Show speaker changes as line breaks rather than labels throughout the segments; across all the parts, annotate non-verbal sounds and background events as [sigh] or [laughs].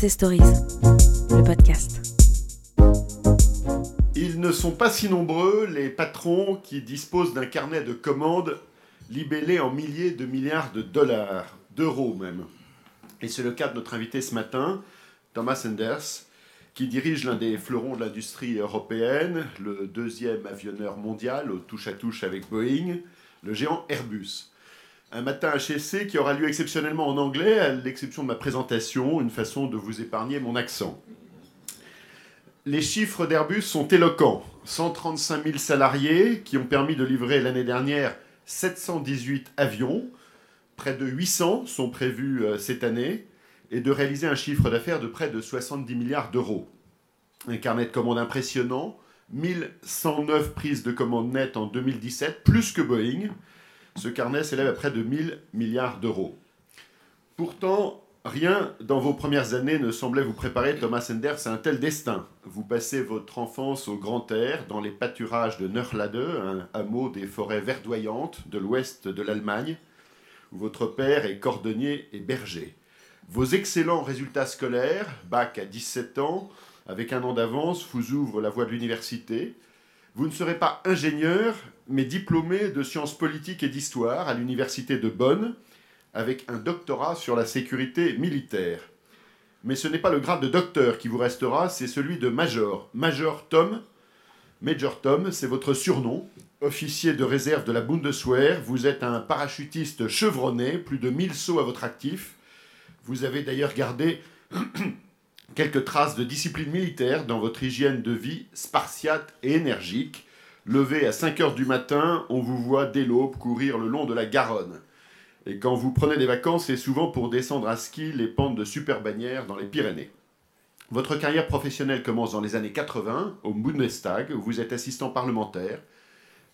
Success Stories, le podcast.
Ils ne sont pas si nombreux, les patrons qui disposent d'un carnet de commandes libellé en milliers de milliards de dollars, d'euros même. Et c'est le cas de notre invité ce matin, Thomas Enders, qui dirige l'un des fleurons de l'industrie européenne, le deuxième avionneur mondial au touche-à-touche avec Boeing, le géant Airbus. Un matin HSC qui aura lieu exceptionnellement en anglais, à l'exception de ma présentation, une façon de vous épargner mon accent. Les chiffres d'Airbus sont éloquents. 135 000 salariés qui ont permis de livrer l'année dernière 718 avions, près de 800 sont prévus euh, cette année, et de réaliser un chiffre d'affaires de près de 70 milliards d'euros. Un carnet de commandes impressionnant, 1109 prises de commandes nettes en 2017, plus que Boeing. Ce carnet s'élève à près de 1000 milliards d'euros. Pourtant, rien dans vos premières années ne semblait vous préparer, Thomas Enders, à un tel destin. Vous passez votre enfance au grand air, dans les pâturages de Neurlade, un hameau des forêts verdoyantes de l'ouest de l'Allemagne, où votre père est cordonnier et berger. Vos excellents résultats scolaires, bac à 17 ans, avec un an d'avance, vous ouvrent la voie de l'université. Vous ne serez pas ingénieur, mais diplômé de sciences politiques et d'histoire à l'université de Bonn, avec un doctorat sur la sécurité militaire. Mais ce n'est pas le grade de docteur qui vous restera, c'est celui de major. Major Tom. Major Tom, c'est votre surnom. Officier de réserve de la Bundeswehr, vous êtes un parachutiste chevronné, plus de 1000 sauts à votre actif. Vous avez d'ailleurs gardé [clears throat] quelques traces de discipline militaire dans votre hygiène de vie spartiate et énergique. Levé à 5 heures du matin, on vous voit dès l'aube courir le long de la Garonne. Et quand vous prenez des vacances, c'est souvent pour descendre à ski les pentes de Super Bannière dans les Pyrénées. Votre carrière professionnelle commence dans les années 80 au Bundestag, où vous êtes assistant parlementaire,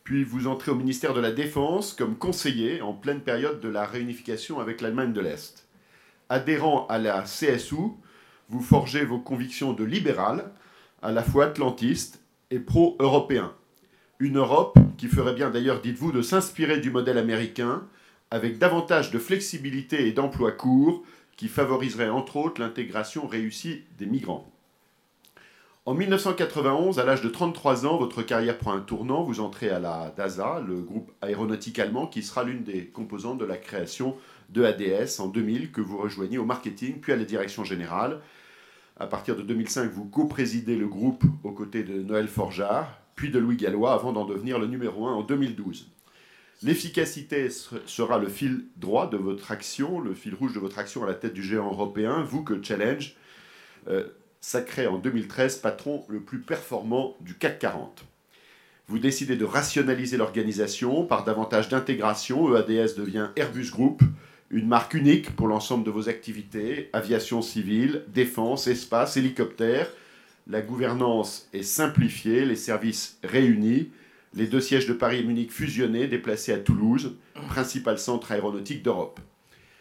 puis vous entrez au ministère de la Défense comme conseiller en pleine période de la réunification avec l'Allemagne de l'Est. Adhérent à la CSU, vous forgez vos convictions de libéral, à la fois atlantiste et pro-européen. Une Europe qui ferait bien d'ailleurs, dites-vous, de s'inspirer du modèle américain, avec davantage de flexibilité et d'emploi court, qui favoriserait entre autres l'intégration réussie des migrants. En 1991, à l'âge de 33 ans, votre carrière prend un tournant. Vous entrez à la DASA, le groupe aéronautique allemand, qui sera l'une des composantes de la création de ADS en 2000, que vous rejoignez au marketing, puis à la direction générale. À partir de 2005, vous co-présidez le groupe aux côtés de Noël Forjard, puis de Louis Gallois, avant d'en devenir le numéro 1 en 2012. L'efficacité sera le fil droit de votre action, le fil rouge de votre action à la tête du géant européen, vous que Challenge euh, sacré en 2013 patron le plus performant du CAC 40. Vous décidez de rationaliser l'organisation par davantage d'intégration. EADS devient Airbus Group, une marque unique pour l'ensemble de vos activités, aviation civile, défense, espace, hélicoptère. La gouvernance est simplifiée, les services réunis, les deux sièges de Paris et Munich fusionnés, déplacés à Toulouse, principal centre aéronautique d'Europe.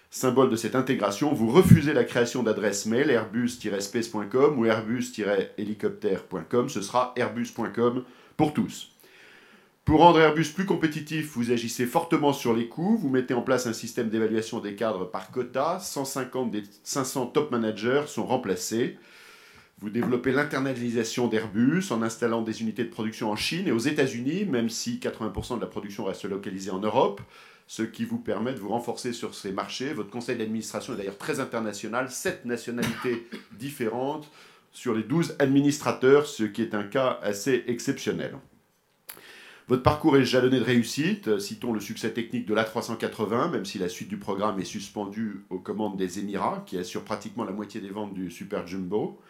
Symbole de cette intégration, vous refusez la création d'adresses mail airbus-space.com ou airbus-hélicoptère.com. Ce sera airbus.com pour tous. Pour rendre Airbus plus compétitif, vous agissez fortement sur les coûts, vous mettez en place un système d'évaluation des cadres par quota, 150 des 500 top managers sont remplacés. Vous développez l'internalisation d'Airbus en installant des unités de production en Chine et aux États-Unis, même si 80% de la production reste localisée en Europe, ce qui vous permet de vous renforcer sur ces marchés. Votre conseil d'administration est d'ailleurs très international, 7 nationalités [laughs] différentes sur les 12 administrateurs, ce qui est un cas assez exceptionnel. Votre parcours est jalonné de réussite. Citons le succès technique de l'A380, même si la suite du programme est suspendue aux commandes des Émirats, qui assurent pratiquement la moitié des ventes du Super Jumbo.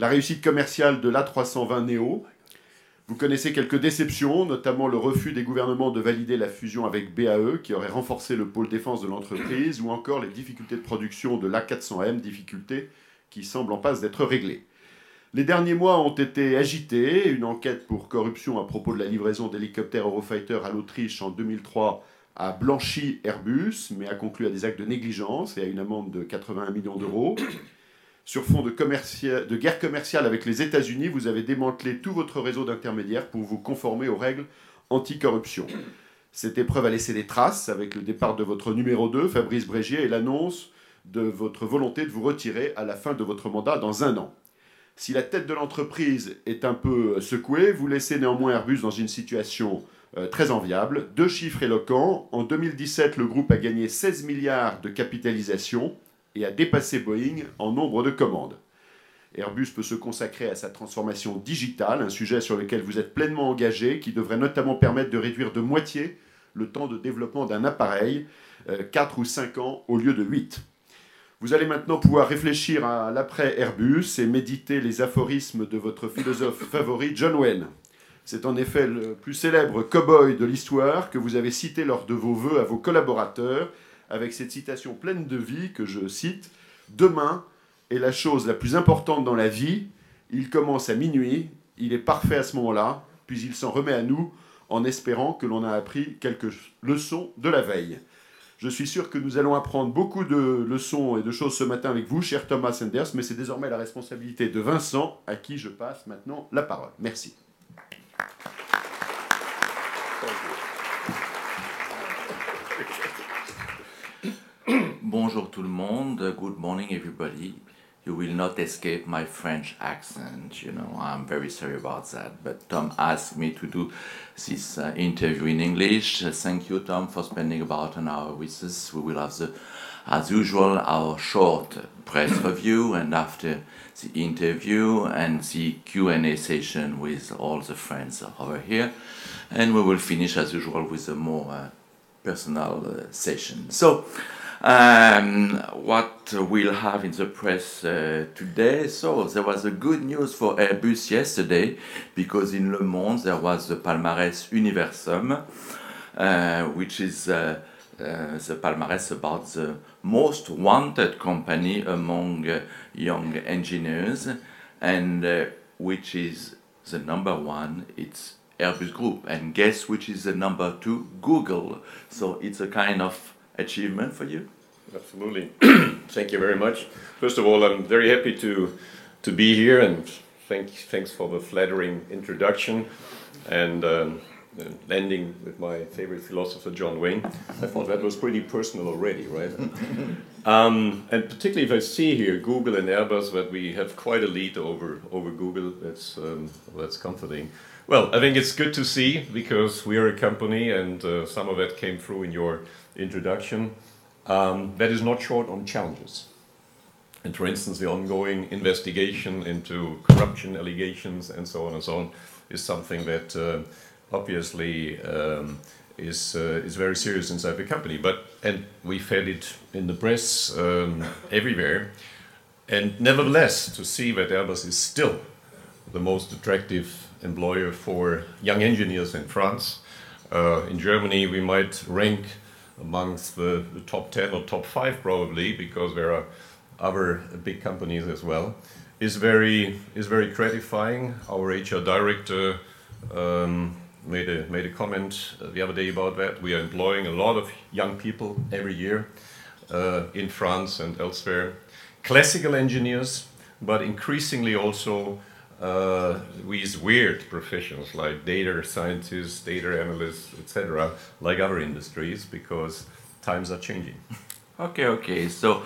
La réussite commerciale de l'A320 Neo. Vous connaissez quelques déceptions, notamment le refus des gouvernements de valider la fusion avec BAE, qui aurait renforcé le pôle défense de l'entreprise, ou encore les difficultés de production de l'A400M, difficultés qui semblent en passe d'être réglées. Les derniers mois ont été agités. Une enquête pour corruption à propos de la livraison d'hélicoptères Eurofighter à l'Autriche en 2003 a blanchi Airbus, mais a conclu à des actes de négligence et à une amende de 81 millions d'euros. Sur fond de, guerre commerciale avec les États-Unis, vous avez démantelé tout votre réseau d'intermédiaires pour vous conformer aux règles anticorruption. Cette épreuve a laissé des traces avec le départ de votre numéro 2, Fabrice Brégier, et l'annonce de votre volonté de vous retirer à la fin de votre mandat dans un an. Si la tête de l'entreprise est un peu secouée, vous laissez néanmoins Airbus dans une situation euh, très enviable. Deux chiffres éloquents. En 2017, le groupe a gagné 16 milliards de capitalisation et a dépassé Boeing en nombre de commandes. Airbus peut se consacrer à sa transformation digitale, un sujet sur lequel vous êtes pleinement engagé, qui devrait notamment permettre de réduire de moitié le temps de développement d'un appareil, 4 euh, ou 5 ans au lieu de 8. Vous allez maintenant pouvoir réfléchir à l'après Airbus et méditer les aphorismes de votre philosophe [laughs] favori, John Wayne. C'est en effet le plus célèbre cow-boy de l'histoire que vous avez cité lors de vos vœux à vos collaborateurs, avec cette citation pleine de vie que je cite Demain est la chose la plus importante dans la vie. Il commence à minuit, il est parfait à ce moment-là, puis il s'en remet à nous en espérant que l'on a appris quelques leçons de la veille. Je suis sûr que nous allons apprendre beaucoup de leçons et de choses ce matin avec vous, cher Thomas Sanders, mais c'est désormais la responsabilité de Vincent à qui je passe maintenant la parole. Merci.
Bonjour tout le monde. Good morning, everybody. You will not escape my French accent, you know. I'm very sorry about that. But Tom asked me to do this uh, interview in English. Uh, thank you, Tom, for spending about an hour with us. We will have the, as usual, our short press [coughs] review, and after the interview and the Q&A session with all the friends over here, and we will finish as usual with a more uh, personal uh, session. So. Um, what we'll have in the press uh, today. So there was a good news for Airbus yesterday because in Le Monde there was the Palmarès Universum, uh, which is uh, uh the palmarès about the most wanted company among uh, young engineers, and uh, which is the number one. It's Airbus Group, and guess which is the number two? Google. So it's a kind of achievement for you?
Absolutely. [clears throat] Thank you very much. First of all, I'm very happy to to be here, and thank thanks for the flattering introduction, and um, ending with my favorite philosopher John Wayne. I thought that was pretty personal already, right? [laughs] um, and particularly if I see here Google and Airbus, that we have quite a lead over over Google. That's um, that's comforting. Well, I think it's good to see because we are a company, and uh, some of that came through in your introduction um, that is not short on challenges. And for instance, the ongoing investigation into corruption allegations and so on and so on is something that uh, obviously um, is uh, is very serious inside the company. But and we've had it in the press um, everywhere. And nevertheless, to see that Airbus is still the most attractive employer for young engineers in France. Uh, in Germany, we might rank amongst the, the, top 10 or top 5 probably because there are other big companies as well is very is very gratifying. Our HR director um, made a made a comment the other day about that. We are employing a lot of young people every year uh, in France and elsewhere. Classical engineers but increasingly also uh, these weird professions like data scientists, data analysts, etc., like other industries, because times are changing. [laughs]
Okay, okay. So,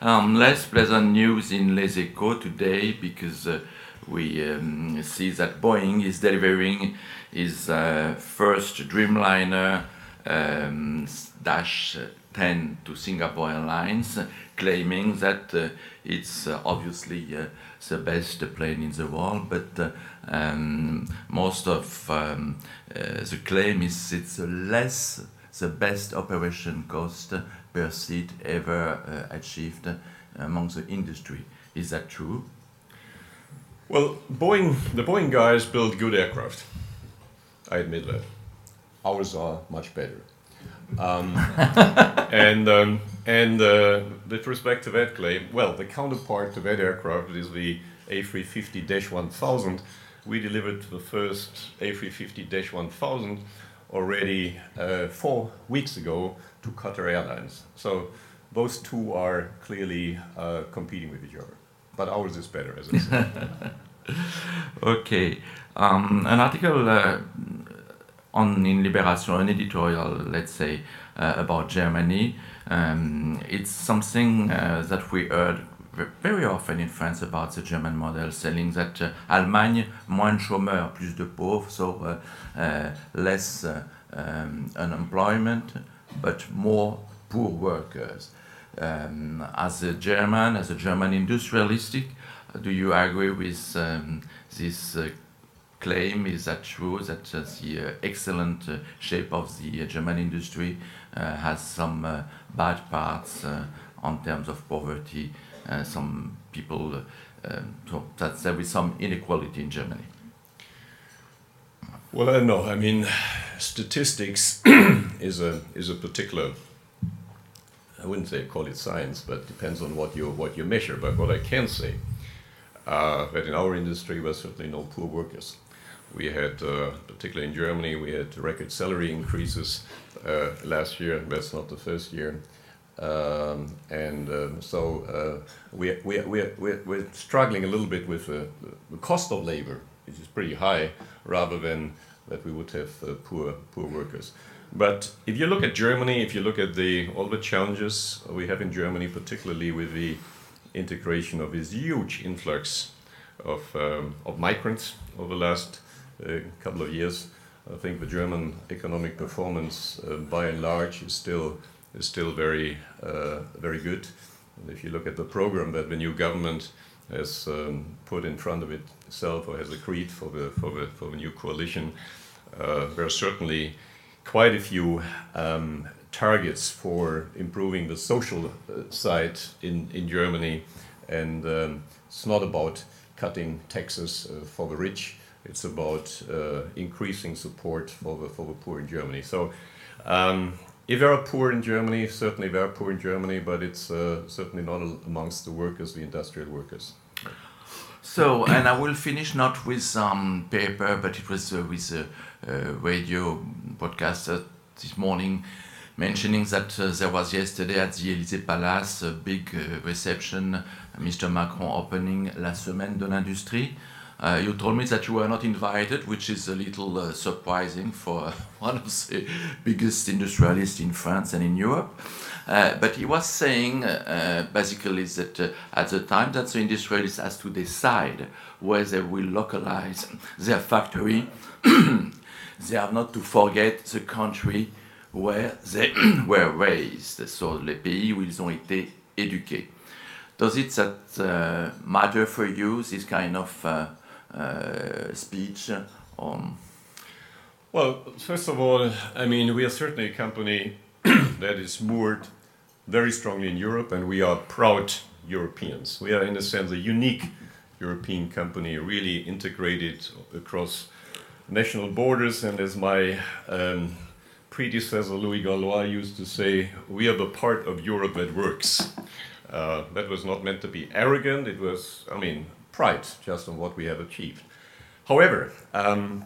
um, less pleasant news in Les Echos today because uh, we um, see that Boeing is delivering its uh, first Dreamliner um, Dash 10 to Singapore Airlines, claiming that uh, it's uh, obviously uh, the best plane in the world, but uh, um, most of um, uh, the claim is it's less the best operation cost per seat ever uh, achieved among the industry. Is that true?
Well, Boeing, the Boeing guys build good aircraft. I admit that. Ours are much better. Um, [laughs] and um, and uh, with respect to that claim, well, the counterpart to that aircraft is the A350-1000. We delivered the first A350-1000 already uh, four weeks ago to Qatar Airlines. So those two are clearly uh, competing with each other. But ours is better, as I said. [laughs]
okay. Um, an article uh, on in Liberation, an editorial, let's say, uh, about Germany. Um, it's something uh, that we heard very often in France about the German model, saying that uh, Allemagne, moins chômeurs, plus de pauvres, so uh, uh, less uh, um, unemployment, but more poor workers. Um, as a German, as a German industrialistic, do you agree with um, this claim? Is that true that uh, the uh, excellent uh, shape of the German industry has some bad parts on terms of poverty? some people, so that there is some inequality in Germany.
Well, I know. I mean, statistics [clears throat] is a is a particular. I wouldn't say call it science, but depends on what you what you measure. But what I can say uh, that in our industry, we're certainly no poor workers. We had, uh, particularly in Germany, we had record salary increases uh, last year. That's not the first year. Um, and um, so uh, we, we, we, we're, we're struggling a little bit with the cost of labor, which is pretty high, rather than that we would have uh, poor, poor workers. But if you look at Germany, if you look at the, all the challenges we have in Germany, particularly with the integration of this huge influx of, um, of migrants over the last uh, couple of years. I think the German economic performance, uh, by and large, is still is still very uh, very good. And if you look at the program that the new government has um, put in front of itself or has agreed for the for the for the new coalition, uh, there are certainly quite a few um, targets for improving the social uh, side in, in Germany. And um, it's not about cutting taxes uh, for the rich, it's about uh, increasing support for the, for the poor in Germany. So um, if there are poor in Germany, certainly there are poor in Germany, but it's uh, certainly not amongst the workers, the industrial workers.
So, and I will finish not with some um, paper, but it was uh, with a, a radio podcast this morning mentioning that uh, there was yesterday at the Élysée Palace a big uh, reception, Mr. Macron opening La Semaine de l'Industrie. Uh, you told me that you were not invited, which is a little uh, surprising for [laughs] one of the biggest industrialists in France and in Europe. Uh, but he was saying uh, basically that at the time that the industrialists has to decide where they will localize their factory, [clears throat] they have not to forget the country where they [clears throat] were raised, so les pays où ils ont été éduqués. Does it that, uh, matter for you, this kind of uh, uh, speech? Um,
well, first of all, I mean, we are certainly a company [clears throat] that is moored very strongly in Europe, and we are proud Europeans. We are, in a sense, a unique European company, really integrated across national borders, and as my um, predecessor Louis Gallois used to say, we are the part of Europe that works. Uh, that was not meant to be arrogant, it was, I mean, pride just on what we have achieved. However, um,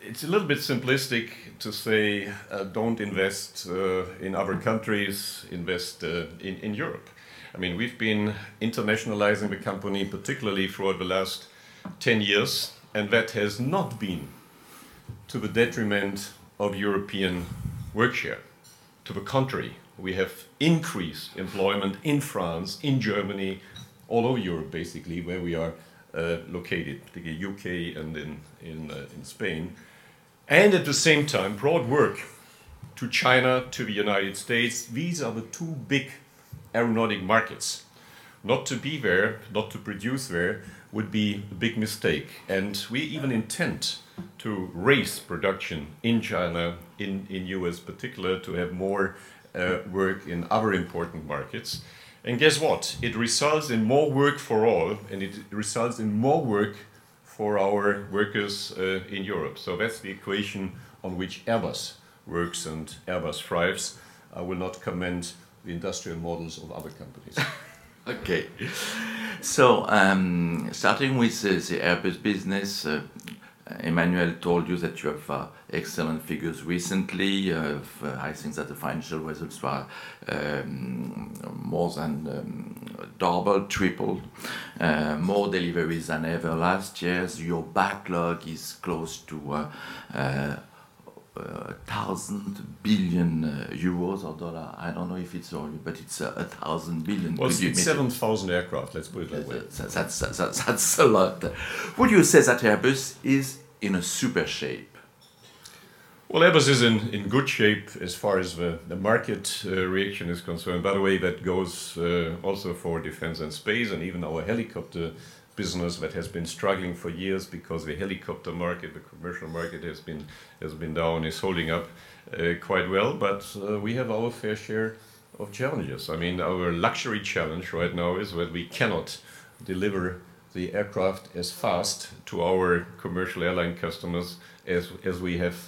it's a little bit simplistic to say uh, don't invest uh, in other countries, invest uh, in, in Europe. I mean, we've been internationalizing the company, particularly throughout the last 10 years, and that has not been to the detriment of European work share. To the contrary, we have increased employment in France, in Germany, all over Europe, basically, where we are uh, located, particularly UK and in, in, uh, in Spain. And at the same time, broad work to China, to the United States. These are the two big aeronautic markets. Not to be there, not to produce there, would be a big mistake. And we even intend to raise production in China, in, in US particular, to have more uh, work in other important markets. And guess what? It results in more work for all, and it results in more work for our workers uh, in Europe. So that's the equation on which Airbus works and Airbus thrives. I will not comment the industrial models of other companies. [laughs]
okay. So, um, starting with uh, the Airbus business, uh, Emmanuel told you that you have uh, excellent figures recently. Uh, I think that the financial results were um, more than um, double, tripled, uh, more deliveries than ever last year. Your backlog is close to uh, uh, a thousand billion uh, euros or dollar. I don't know if it's all, but it's uh, a thousand billion.
Well,
Could
it's, it's 7,000 aircraft, let's put it that way.
That's, that's, that's, that's a lot. Would you say that Airbus is in a super shape?
Well, Airbus is in, in good shape as far as the, the market uh, reaction is concerned. By the way, that goes uh, also for defense and space and even our helicopter business that has been struggling for years because the helicopter market, the commercial market has been has been down, is holding up uh, quite well. But uh, we have our fair share of challenges. I mean, our luxury challenge right now is that we cannot deliver the aircraft as fast to our commercial airline customers as as we have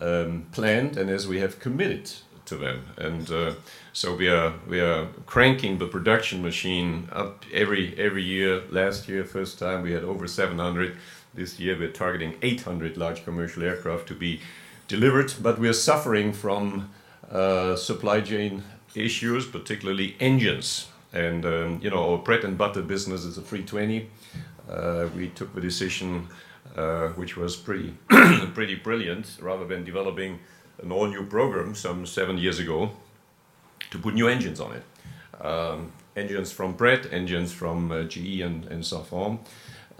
um, planned and as we have committed to them. And uh, so we are we are cranking the production machine up every every year. Last year, first time we had over 700. This year we're targeting 800 large commercial aircraft to be delivered, but we're suffering from uh, supply chain issues, particularly engines. And um, you know, our bread and butter business is A320. Uh, we took the decision uh, which was pretty [clears throat] pretty brilliant, rather than developing an all new program some seven years ago, to put new engines on it. Um, engines from Pratt, engines from uh, GE and, and Safran.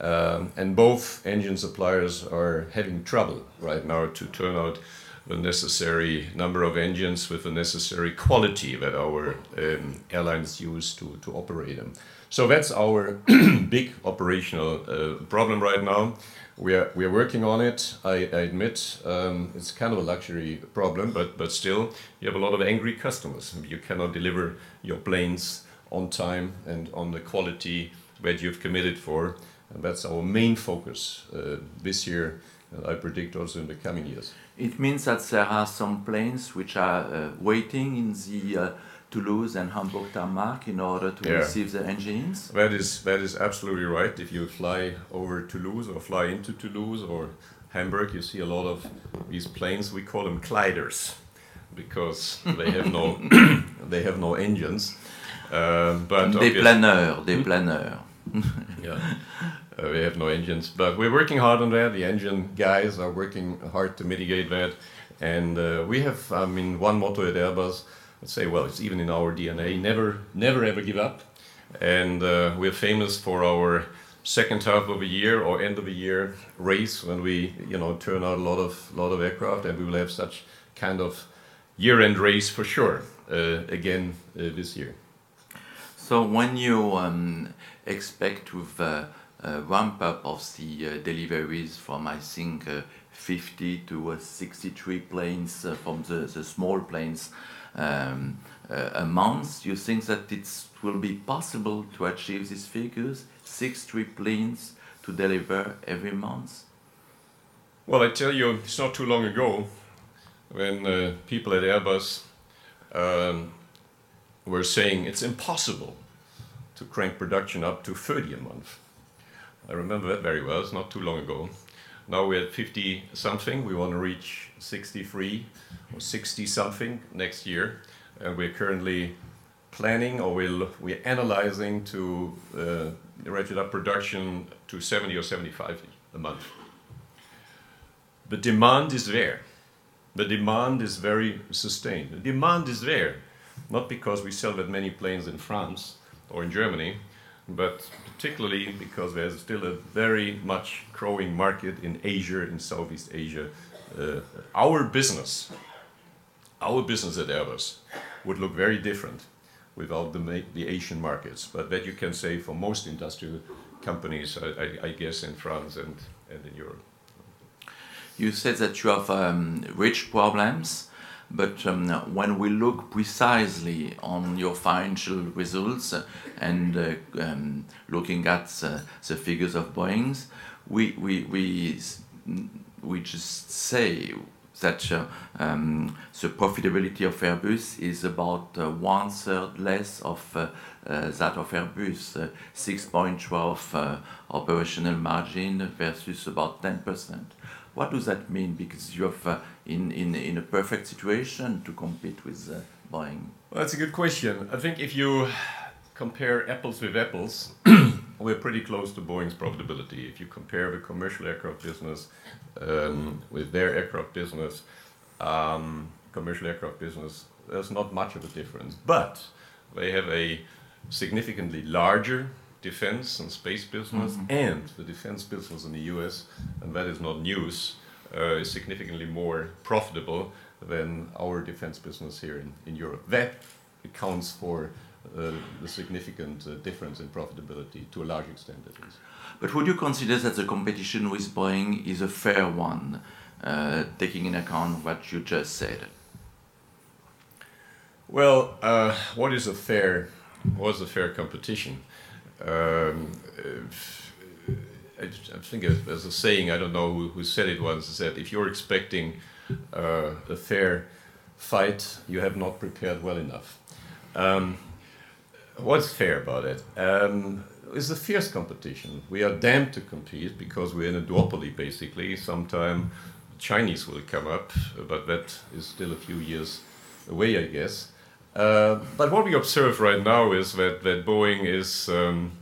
Um, and both engine suppliers are having trouble right now to turn out the necessary number of engines with the necessary quality that our um, airlines use to, to operate them. So that's our [clears throat] big operational uh, problem right now. We are, we are working on it. I, I admit um, it's kind of a luxury problem, but, but still, you have a lot of angry customers. You cannot deliver your planes on time and on the quality that you've committed for. And that's our main focus uh, this year, and I predict also in the coming years.
It means that there are some planes which are uh, waiting in the uh, Toulouse and Hamburg tarmac in order to
Yeah.
receive the engines.
That is that is absolutely right. If you fly over Toulouse or fly into Toulouse or Hamburg, you see a lot of these planes. We call them gliders because they have no [coughs] they have no engines. Um, but
Des planeurs, des planeurs. [laughs]
yeah. Uh, we have no engines, but we're working hard on that. The engine guys are working hard to mitigate that, and uh, we have, I mean, one motto at Airbus. Let's say, well, it's even in our DNA: never, never, ever give up. And uh, we're famous for our second half of a year or end of a year race when we, you know, turn out a lot of lot of aircraft, and we will have such kind of year-end race for sure uh, again uh, this year.
So when you um, expect with uh, a ramp up of the uh, deliveries from I think uh, 50 to uh, 63 planes uh, from the, the small planes um, uh, a month, you think that it will be possible to achieve these figures, 63 planes to deliver every month?
Well, I tell you, it's not too long ago when uh, people at Airbus um, were saying it's impossible to crank production up to 30 a month. I remember that very well, it's not too long ago. Now we're at 50 something, we want to reach 63 or 60 something next year, and we're currently planning or we're, we're analyzing to uh, ratchet up production to 70 or 75 a month. The demand is there. The demand is very sustained. The demand is there, not because we sell that many planes in France or in Germany, but particularly because there's still a very much growing market in Asia, in Southeast Asia. Uh, our business, our business at Airbus, would look very different without the, the Asian markets. But that you can say for most industrial companies, I, I, I guess, in France and, and in Europe.
You said that you have um, rich problems, but um, when we look precisely on your financial results and uh, um, looking at uh, the figures of Boeing's, we, we, we, we just say that uh, um, the profitability of Airbus is about uh, one third less of uh, uh, that of Airbus, uh, 6.12 uh, operational margin versus about 10%. What does that mean? Because you have in, in, in a perfect situation to compete with uh, Boeing.
Well, that's a good question. I think if you compare apples with apples, [clears throat] we're pretty close to Boeing's profitability. If you compare the commercial aircraft business um, with their aircraft business, um, commercial aircraft business, there's not much of a difference. But they have a significantly larger defense and space business, and the defense business in the US, and that is not news, uh, is significantly more profitable than our defense business here in, in Europe. That accounts for uh, the significant uh, difference in profitability to a large extent, at least.
But would you consider that the competition with Boeing is a fair one, uh, taking in account what you just said?
Well, uh, what is a fair, what's a fair competition? Um, I, I think there's a saying, I don't know who, who said it once, is that if you're expecting uh, a fair fight, you have not prepared well enough. Um, what's fair about it? Um, it's a fierce competition. We are damned to compete because we're in a duopoly, basically. Sometime Chinese will come up, but that is still a few years away, I guess. Uh, but what we observe right now is that, that Boeing is um,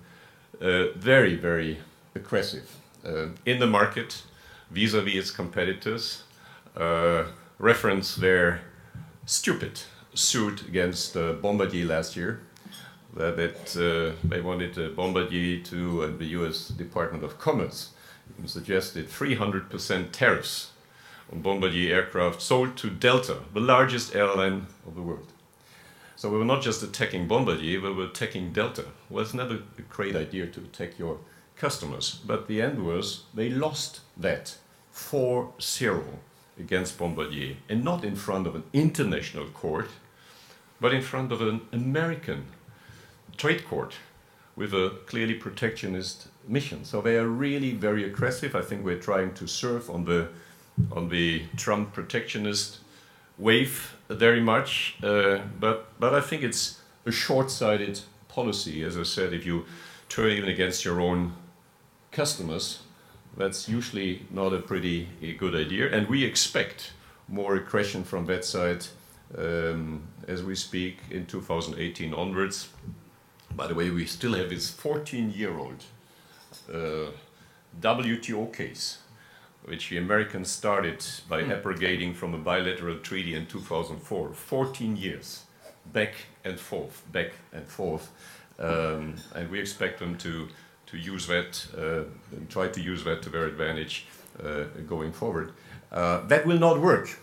uh, very, very aggressive uh, in the market vis-a-vis its competitors. Uh, reference their stupid suit against uh, Bombardier last year. That, uh, they wanted uh, Bombardier to, and the U.S. Department of Commerce suggested 300% tariffs on Bombardier aircraft sold to Delta, the largest airline of the world. So we were not just attacking Bombardier, we were attacking Delta. Well, it's never a great idea to attack your customers, but the end was they lost that 4 0 against Bombardier, and not in front of an international court, but in front of an American trade court with a clearly protectionist mission. So they are really very aggressive. I think we're trying to surf on the on the Trump protectionist wave very much, uh, but but I think it's a short-sighted policy. As I said, if you turn even against your own customers, that's usually not a pretty a good idea. And we expect more aggression from that side um, as we speak in 2018 onwards. By the way, we still have this 14-year-old uh, WTO case which the Americans started by abrogating from a bilateral treaty in 2004. 14 years, back and forth, back and forth. Um, and we expect them to, to use that, uh, and try to use that to their advantage uh, going forward. Uh, that will not work,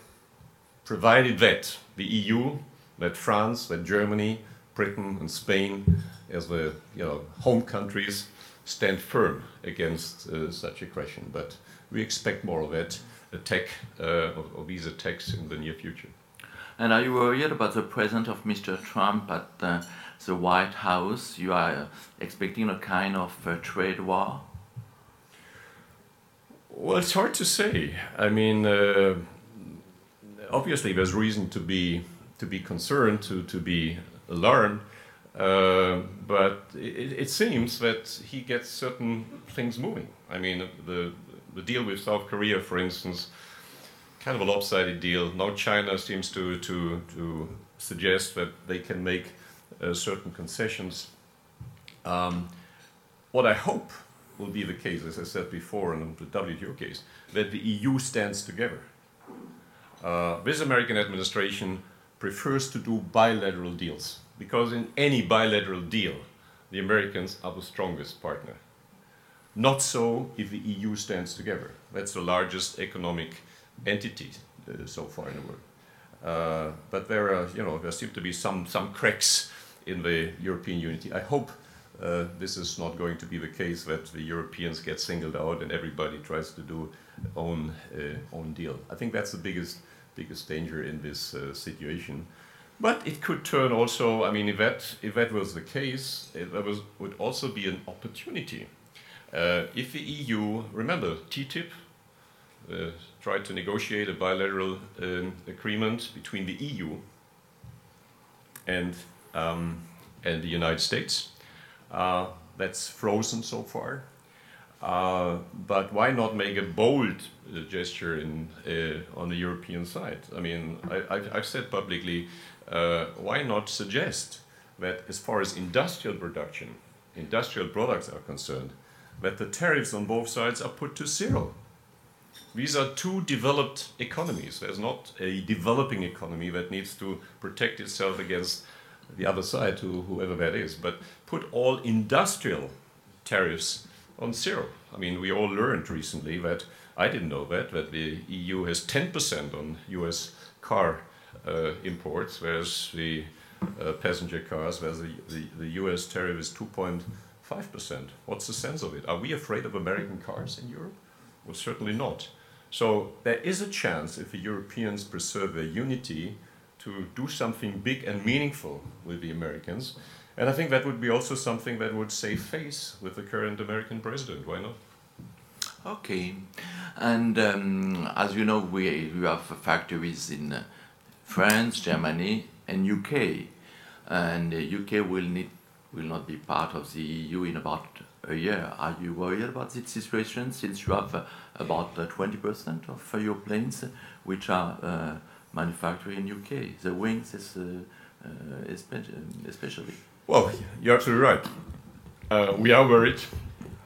provided that the EU, that France, that Germany, Britain, and Spain, as the you know, home countries, stand firm against such aggression. But we expect more of that attack uh, of, of these attacks in the near future.
And are you worried about the presence of Mr. Trump at uh, the White House? You are expecting a kind of uh, trade war?
Well, it's hard to say. I mean, uh, obviously, there's reason to be to be concerned, to to be alarmed. Uh, but it, it seems that he gets certain things moving. I mean, the the deal with South Korea, for instance, kind of a lopsided deal. Now China seems to to to suggest that they can make certain concessions. Um, what I hope will be the case, as I said before in the WTO case, that the EU stands together. Uh, this American administration prefers to do bilateral deals because in any bilateral deal, the Americans are the strongest partner. Not so if the EU stands together. That's the largest economic entity uh, so far in the world. Uh, but there are, you know, there seem to be some some cracks in the European unity. I hope uh, this is not going to be the case that the Europeans get singled out and everybody tries to do own uh, own deal. I think that's the biggest biggest danger in this uh, situation. But it could turn also. I mean, if that if that was the case, that was would also be an opportunity. Uh, if the EU, remember TTIP, uh, tried to negotiate a bilateral um, agreement between the EU and um, and the United States. Uh, that's frozen so far. Uh, but why not make a bold uh, gesture in, uh, on the European side? I mean, I, I've, I've said publicly, uh, why not suggest that as far as industrial production, industrial products are concerned, that the tariffs on both sides are put to zero. These are two developed economies. There's not a developing economy that needs to protect itself against the other side, to whoever that is, but put all industrial tariffs on zero. I mean, we all learned recently that I didn't know that that the EU has 10% on U.S. car uh, imports, whereas the uh, passenger cars, whereas the, the, the U.S. tariff is 2.5%. What's the sense of it? Are we afraid of American cars in Europe? Well, certainly not. So there is a chance if the Europeans preserve their unity to do something big and meaningful with the Americans. And I think that would be also something that would save face with the current American president. Why not?
Okay, and um, as you know, we, we have factories in uh, France, Germany, and UK, and UK will need will not be part of the EU in about a year. Are you worried about this situation since you have uh, about uh, 20% of uh, your planes which are uh, manufactured in UK, the wings is, uh, especially?
Well, you're absolutely right. we are worried.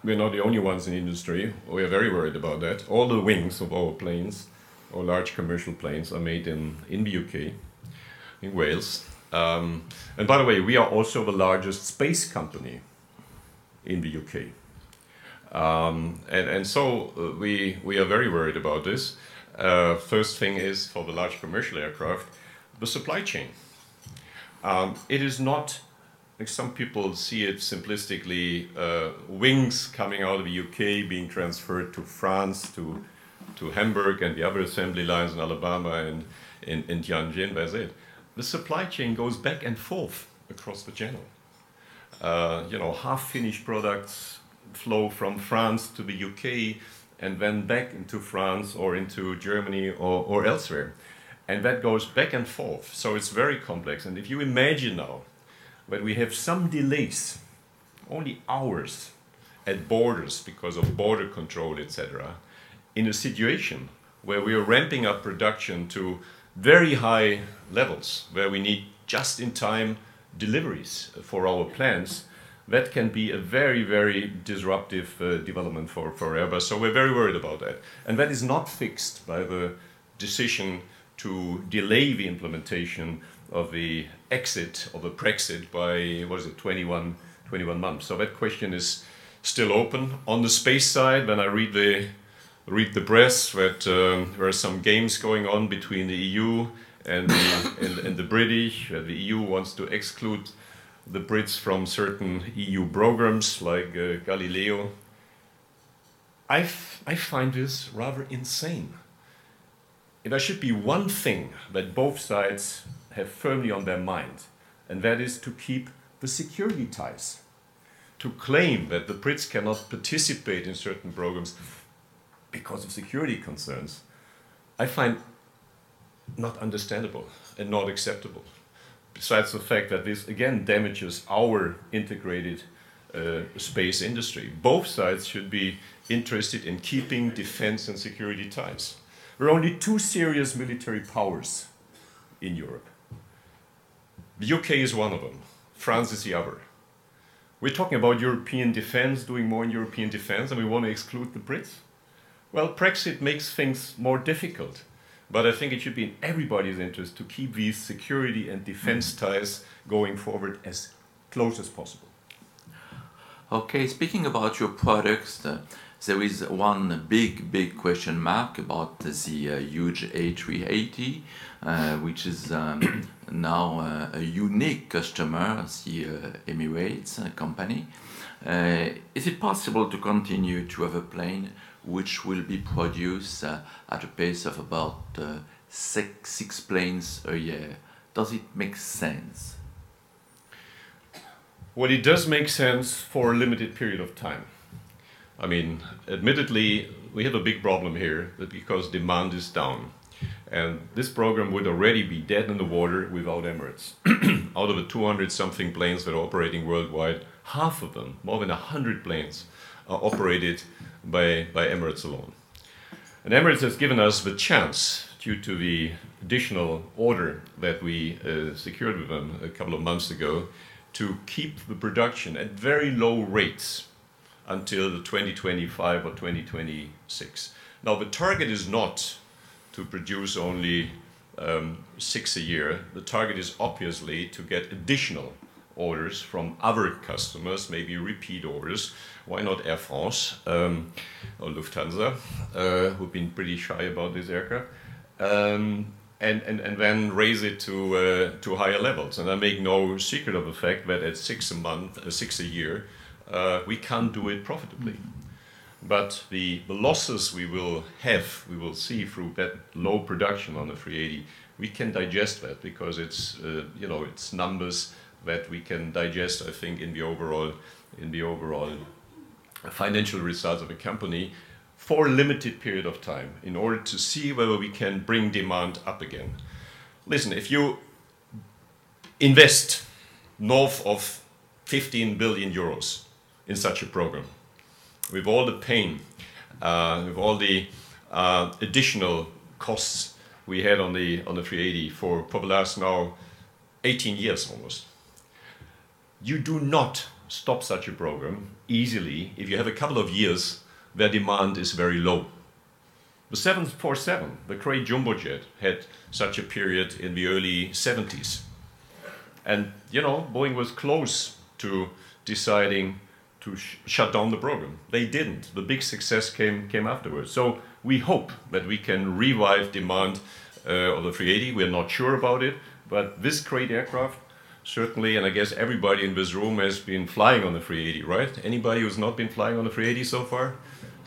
We're not the only ones in the industry. We are very worried about that. All the wings of our planes, or large commercial planes, are made in, in the UK, in Wales. Um, and by the way, we are also the largest space company in the UK. Um, and, and so uh, we, we are very worried about this. Uh, first thing is for the large commercial aircraft, the supply chain. Um, it is not, like some people see it simplistically, uh, wings coming out of the UK being transferred to France, to, to Hamburg, and the other assembly lines in Alabama and in, in Tianjin, that's it. The supply chain goes back and forth across the channel. Uh, you know, half-finished products flow from France to the UK and then back into France or into Germany or, or elsewhere. And that goes back and forth. So it's very complex. And if you imagine now that we have some delays, only hours at borders because of border control, etc., in a situation where we are ramping up production to very high levels, where we need just in time deliveries for our plants, that can be a very, very disruptive uh, development for, for Airbus. So we're very worried about that. And that is not fixed by the decision to delay the implementation of the exit of the Brexit by, what is it, 21, 21 months. So that question is still open. On the space side, when I read the, read the press that um, there are some games going on between the EU and the, and, and the British, the EU wants to exclude the Brits from certain EU programs like uh, Galileo. I, I find this rather insane. If there should be one thing that both sides have firmly on their mind, and that is to keep the security ties. To claim that the Brits cannot participate in certain programs because of security concerns, I find not understandable and not acceptable besides the fact that this again damages our integrated uh, space industry. Both sides should be interested in keeping defense and security ties. There are only two serious military powers in Europe. The UK is one of them, France is the other. We're talking about European defense, doing more in European defense, and we want to exclude the Brits. Well, Brexit makes things more difficult. But I think it should be in everybody's interest to keep these security and defense mm. ties going forward as close as possible.
Okay, speaking about your products, uh, there is one big, big question mark about the uh, huge A380, uh, which is um, [coughs] now uh, a unique customer, the uh, Emirates uh, company. is it possible to continue to have a plane which will be produced uh, at a pace of about uh, six, six planes a year. Does it make sense?
Well, it does make sense for a limited period of time. I mean, admittedly, we have a big problem here because demand is down. And this program would already be dead in the water without Emirates. [clears throat] Out of the 200 something planes that are operating worldwide, half of them, more than 100 planes, are operated by, by Emirates alone. And Emirates has given us the chance, due to the additional order that we uh, secured with them a couple of months ago, to keep the production at very low rates until 2025 or 2026. Now, the target is not to produce only um, six a year. The target is obviously to get additional orders from other customers, maybe repeat orders. Why not Air France um, or Lufthansa, uh, who've been pretty shy about this aircraft? Um, and, and, and then raise it to, uh, to higher levels. And I make no secret of the fact that at six a month, uh, six a year, uh, we can't do it profitably. But the, the losses we will have, we will see through that low production on the 380, we can digest that because it's, uh, you know, it's numbers that we can digest, I think, in the overall, in the overall financial results of a company for a limited period of time in order to see whether we can bring demand up again. Listen, if you invest north of 15 billion euros in such a program, with all the pain, uh, with all the uh, additional costs we had on the on the 380 for last now 18 years almost, you do not stop such a program easily if you have a couple of years where demand is very low. The 747, the great jumbo jet, had such a period in the early 70s. And, you know, Boeing was close to deciding to sh- shut down the program. They didn't. The big success came, came afterwards. So we hope that we can revive demand uh, of the 380. We're not sure about it, but this great aircraft certainly, and I guess everybody in this room has been flying on the 380, right? Anybody who's not been flying on the 380 so far?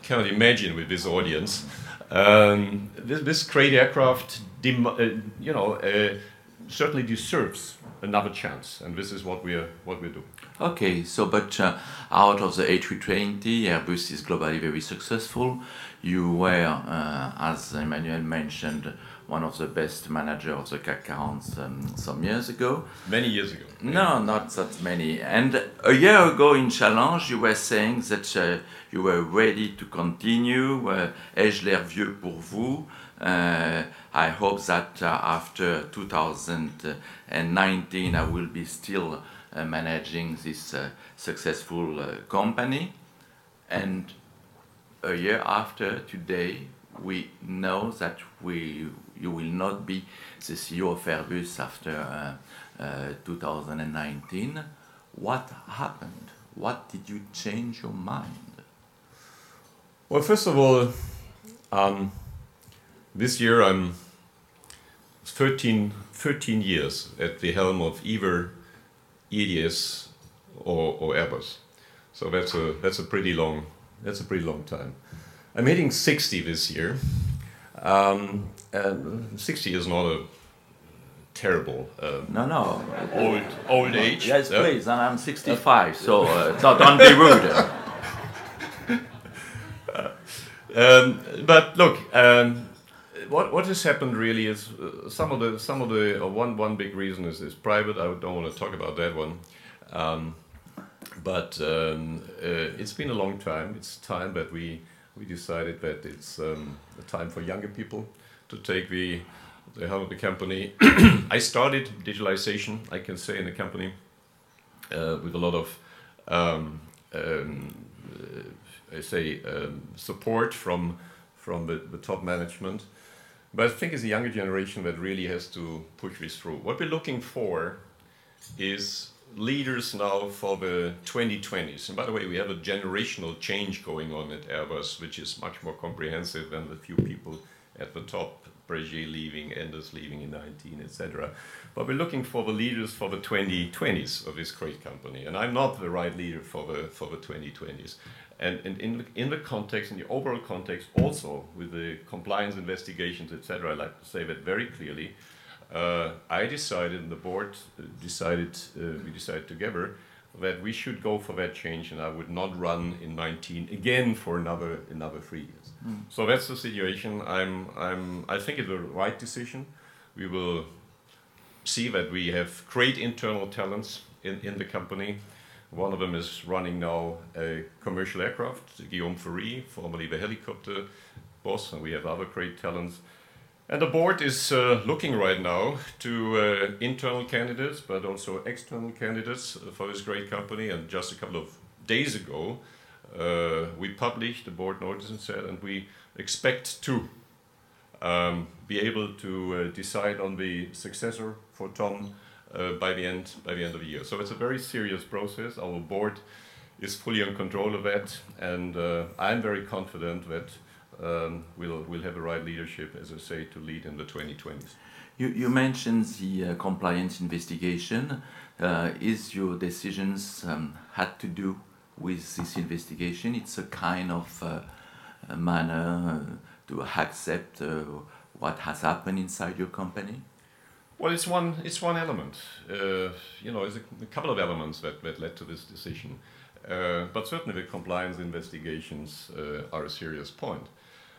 Cannot imagine with this audience. Um, this, this great aircraft, uh, you know, uh, certainly deserves another chance, and this is what we're what we're doing.
Okay, so but uh, out of the A320, Airbus is globally very successful. You were, uh, as Emmanuel mentioned, one of the best managers of the CAC 40 um, some years ago.
Many years ago.
No, not that many. And a year ago in Challenge, you were saying that uh, you were ready to continue. Uh, Ai-je l'air vieux pour vous? Uh, I hope that uh, after 2019, I will be still uh, managing this uh, successful uh, company. And a year after today, we know that we you will not be the CEO of Airbus after uh, uh, 2019. What happened? What did you change your mind?
Well, first of all, um, this year I'm 13, 13 years at the helm of either EADS or, or Airbus. So that's a that's a pretty long that's a pretty long time. I'm hitting 60 this year. Um, and 60 is not a terrible um,
no no
old old age.
Yes, please. And I'm 65, so uh, so don't be rude. [laughs]
um, but look, um, what what has happened really is uh, some of the some of the uh, one one big reason is is private. I don't want to talk about that one. Um, but um, uh, it's been a long time. It's time that we we decided that it's um, a time for younger people to take the, the helm of the company. [clears throat] I started digitalization, I can say, in the company uh, with a lot of, um, um, uh, I say, um, support from, from the, the top management. But I think it's the younger generation that really has to push this through. What we're looking for is leaders now for the 2020s. And by the way, we have a generational change going on at Airbus, which is much more comprehensive than the few people at the top. Brégier leaving, Enders leaving in 19, etc. But we're looking for the leaders for the 2020s of this great company. And I'm not the right leader for the, for the 2020s. And, and in, the, in the context, in the overall context, also with the compliance investigations, etc., I'd like to say that very clearly uh, I decided, and the board decided, uh, we decided together that we should go for that change, and I would not run in 19 again for another another three years. So that's the situation. I'm, I'm, I think it's the right decision. We will see that we have great internal talents in, in the company. One of them is running now a commercial aircraft, Guillaume Faury, formerly the helicopter boss, and we have other great talents. And the board is uh, looking right now to uh, internal candidates, but also external candidates for this great company. And just a couple of days ago, uh, we published the board notice and said, and we expect to um, be able to uh, decide on the successor for Tom uh, by the end by the end of the year. So it's a very serious process. Our board is fully in control of that, and uh, I'm very confident that um, we'll we'll have the right leadership, as I say, to lead in the 2020s.
You, you mentioned the uh, compliance investigation. Uh, is your decisions um, had to do with this investigation? It's a kind of uh, manner to accept uh, what has happened inside your company.
Well, it's one it's one element. Uh, you know, it's a, a, couple of elements that, that led to this decision. Uh, but certainly the compliance investigations are a serious point.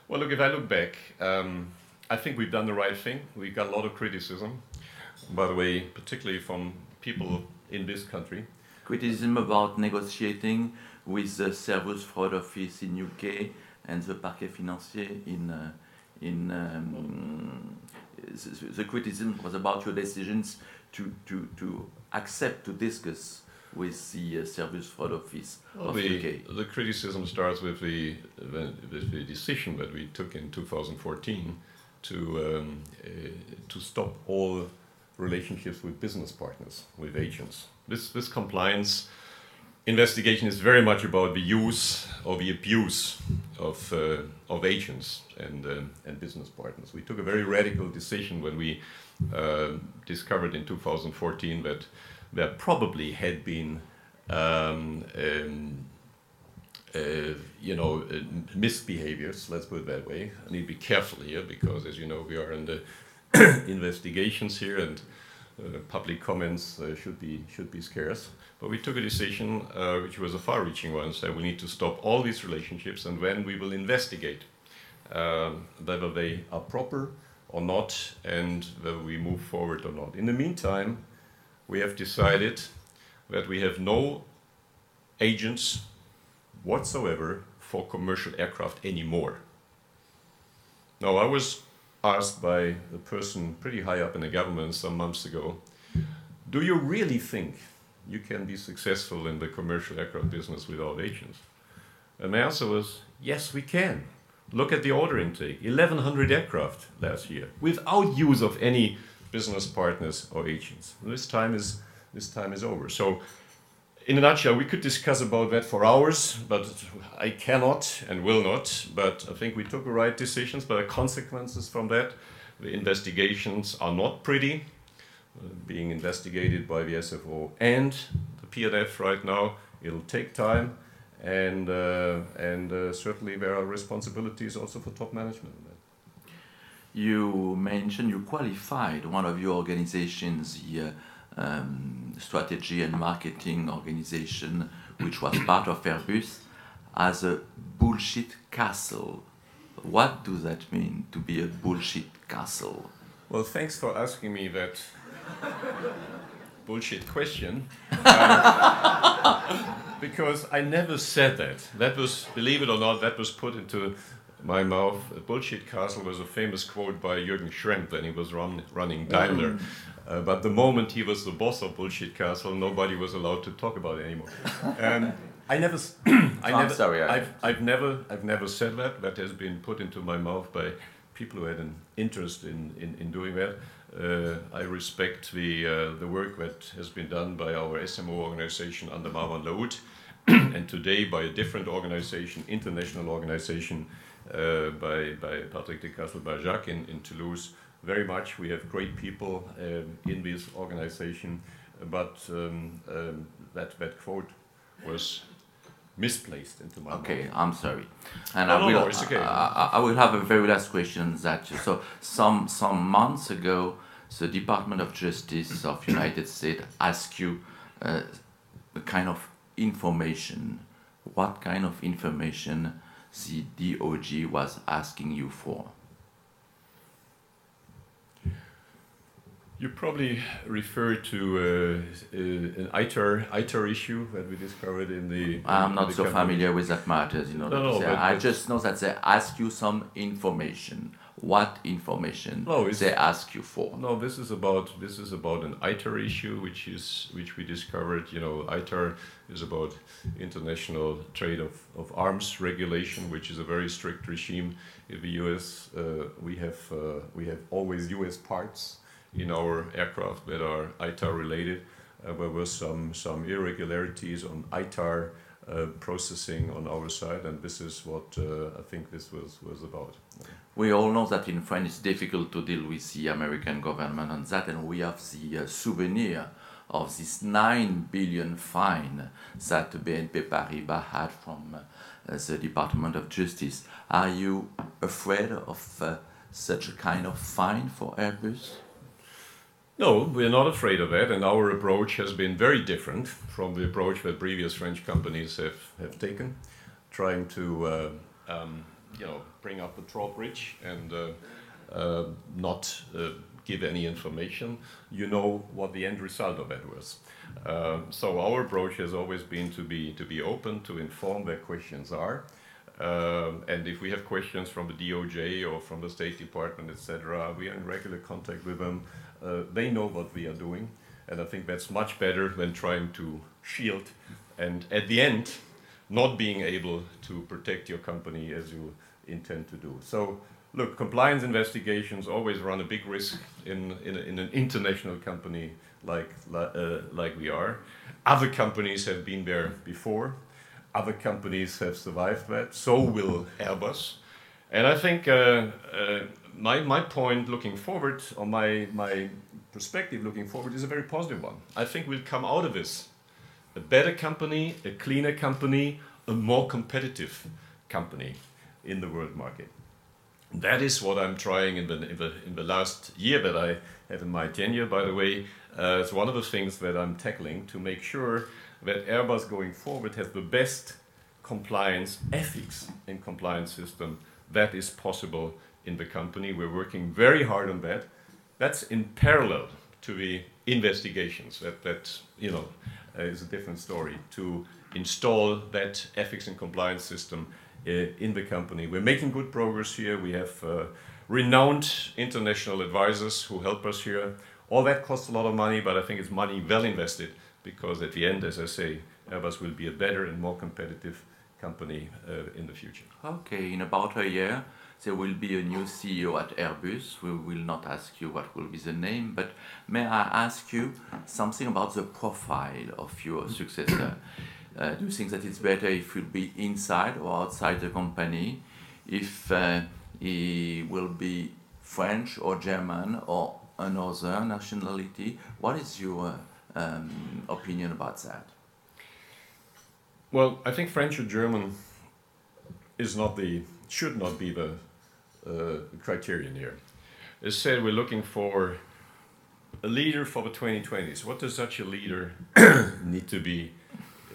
Well, look, if I look back, um, I think we've done the right thing. We got a lot of criticism, by the way, particularly from people in this country.
Criticism about negotiating with the Serious Fraud Office in UK and the Parquet Financier in uh, in um, the, criticism was about your decisions to to to accept to discuss with the uh, Serious Fraud Office well, of
the,
UK?
The criticism starts with the, with the decision that we took in 2014 to, um, uh, to stop all relationships with business partners, with agents. This, this compliance investigation is very much about the use or the abuse of, uh, of agents and, uh, and business partners. We took a very radical decision when we uh, discovered in 2014 that there probably had been, um, um, uh, you know, uh, misbehaviors, let's put it that way. I need to be careful here because, as you know, we are in the [coughs] investigations here and public comments uh, should be should be scarce. But we took a decision, uh, which was a far-reaching one, said we need to stop all these relationships, and then we will investigate um, whether they are proper or not, and whether we move forward or not. In the meantime, we have decided that we have no agents whatsoever for commercial aircraft anymore. Now, I was asked by a person pretty high up in the government some months ago Do you really think you can be successful in the commercial aircraft business without agents? And my answer was Yes, we can. Look at the order intake 1,100 aircraft last year without use of any business partners or agents. This time is this time is over. So, in a nutshell, we could discuss about that for hours, but I cannot and will not. But I think we took the right decisions. But the consequences from that, the investigations are not pretty. Uh, being investigated by the SFO and the PNF right now, it'll take time, and uh, and uh, certainly there are responsibilities also for top management
you mentioned you qualified one of your organizations, the um, strategy and marketing organization, which was part of Airbus, as a bullshit castle. What does that mean to be a bullshit castle?
Well, thanks for asking me that [laughs] bullshit question. Um, [laughs] because I never said that. That was, believe it or not, that was put into my mouth. A bullshit Castle was a famous quote by Jürgen Schrempp when he was run, running Daimler. Mm. Uh, but the moment he was the boss of Bullshit Castle, nobody was allowed to talk about it anymore. Um, I never, [clears throat] I
never,
I'm
sorry, I...
I've, I've never, I've never said that. That has been put into my mouth by people who had an interest in, in, in doing that. Uh, I respect the, uh, the work that has been done by our SMO organization under Marwan Lahoud, [clears throat] and today by a different organization, international organization, uh, by, by Patrick de Castelbajac in, in Toulouse. Very much. We have great people um, in this organization, but um, um, that, that quote was misplaced into my
okay
mind.
i'm sorry and
no,
i will
no, no, it's okay.
I, I, will have a very last question that so some some months ago the department of justice of united states asked you uh, a kind of information what kind of information the DOJ was asking you for?
You probably refer to uh, uh, an ITAR, ITAR issue that we discovered in the.
I'm not so company. familiar with that matter, you know.
No, no, I
just know that they ask you some information. what information
No,
they ask you for.
No, this is about this is about an ITAR issue, which is which we discovered. You know, ITAR is about international trade of, of arms regulation, which is a very strict regime in the U.S. Uh, we have uh, we have always U.S. parts in our aircraft that are ITAR related. Uh, there were some irregularities on ITAR uh, processing on our side, and this is what uh, I think this was was about.
We all know that in France it's difficult to deal with the American government on that, and we have the uh, souvenir of this 9 billion fine that BNP Paribas had from uh, the Department of Justice. Are you afraid of uh, such a kind of fine for Airbus?
No, we're not afraid of that, and our approach has been very different from the approach that previous French companies have, have taken, trying to uh, um, you know bring up the drawbridge and uh, uh, not uh, give any information. You know what the end result of that was. Uh, so our approach has always been to be to be open, to inform where questions are. Um, and if we have questions from the DOJ or from the State Department, etc., we are in regular contact with them. Uh, they know what we are doing, and I think that's much better than trying to shield and at the end not being able to protect your company as you intend to do. So, look, compliance investigations always run a big risk in, in, in an international company like, uh, like we are. Other companies have been there before. Other companies have survived that. So will Airbus. And I think uh, uh, my, my point looking forward, or my, my perspective looking forward, is a very positive one. I think we'll come out of this a better company, a cleaner company, a more competitive company in the world market. That is what I'm trying in the, in the, in the last year that I have in my tenure, by the way. Uh, it's one of the things that I'm tackling to make sure that Airbus going forward has the best compliance ethics and compliance system that is possible in the company. We're working very hard on that. That's in parallel to the investigations. That, that you know, uh, is a different story. To install that ethics and compliance system uh, in the company. We're making good progress here. We have uh, renowned international advisors who help us here. All that costs a lot of money, but I think it's money well invested because at the end, as I say, Airbus will be a better and more competitive company uh, in the future.
Okay, in about a year, there will be a new CEO at Airbus. We will not ask you what will be the name, but may I ask you something about the profile of your successor? Uh, do you think that it's better if he'll be inside or outside the company? If uh, he will be French or German or another nationality? What is your um, opinion about that?
Well, I think French or German is not the should not be the uh, criterion here. As said, we're looking for a leader for the 2020s. What does such a leader [coughs] need to be?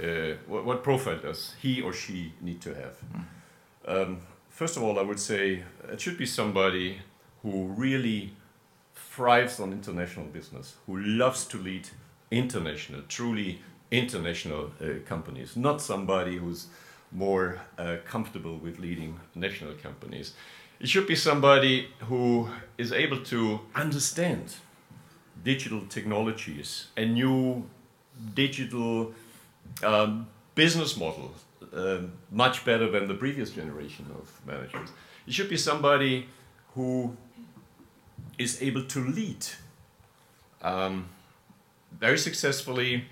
Uh, what, what profile does he or she need to have? Um, first of all, I would say it should be somebody who really thrives on international business, who loves to lead international, truly international uh, companies, not somebody who's more uh, comfortable with leading national companies. It should be somebody who is able to understand digital technologies and new digital um, business model um much better than the previous generation of managers. It should be somebody who is able to lead um, very successfully,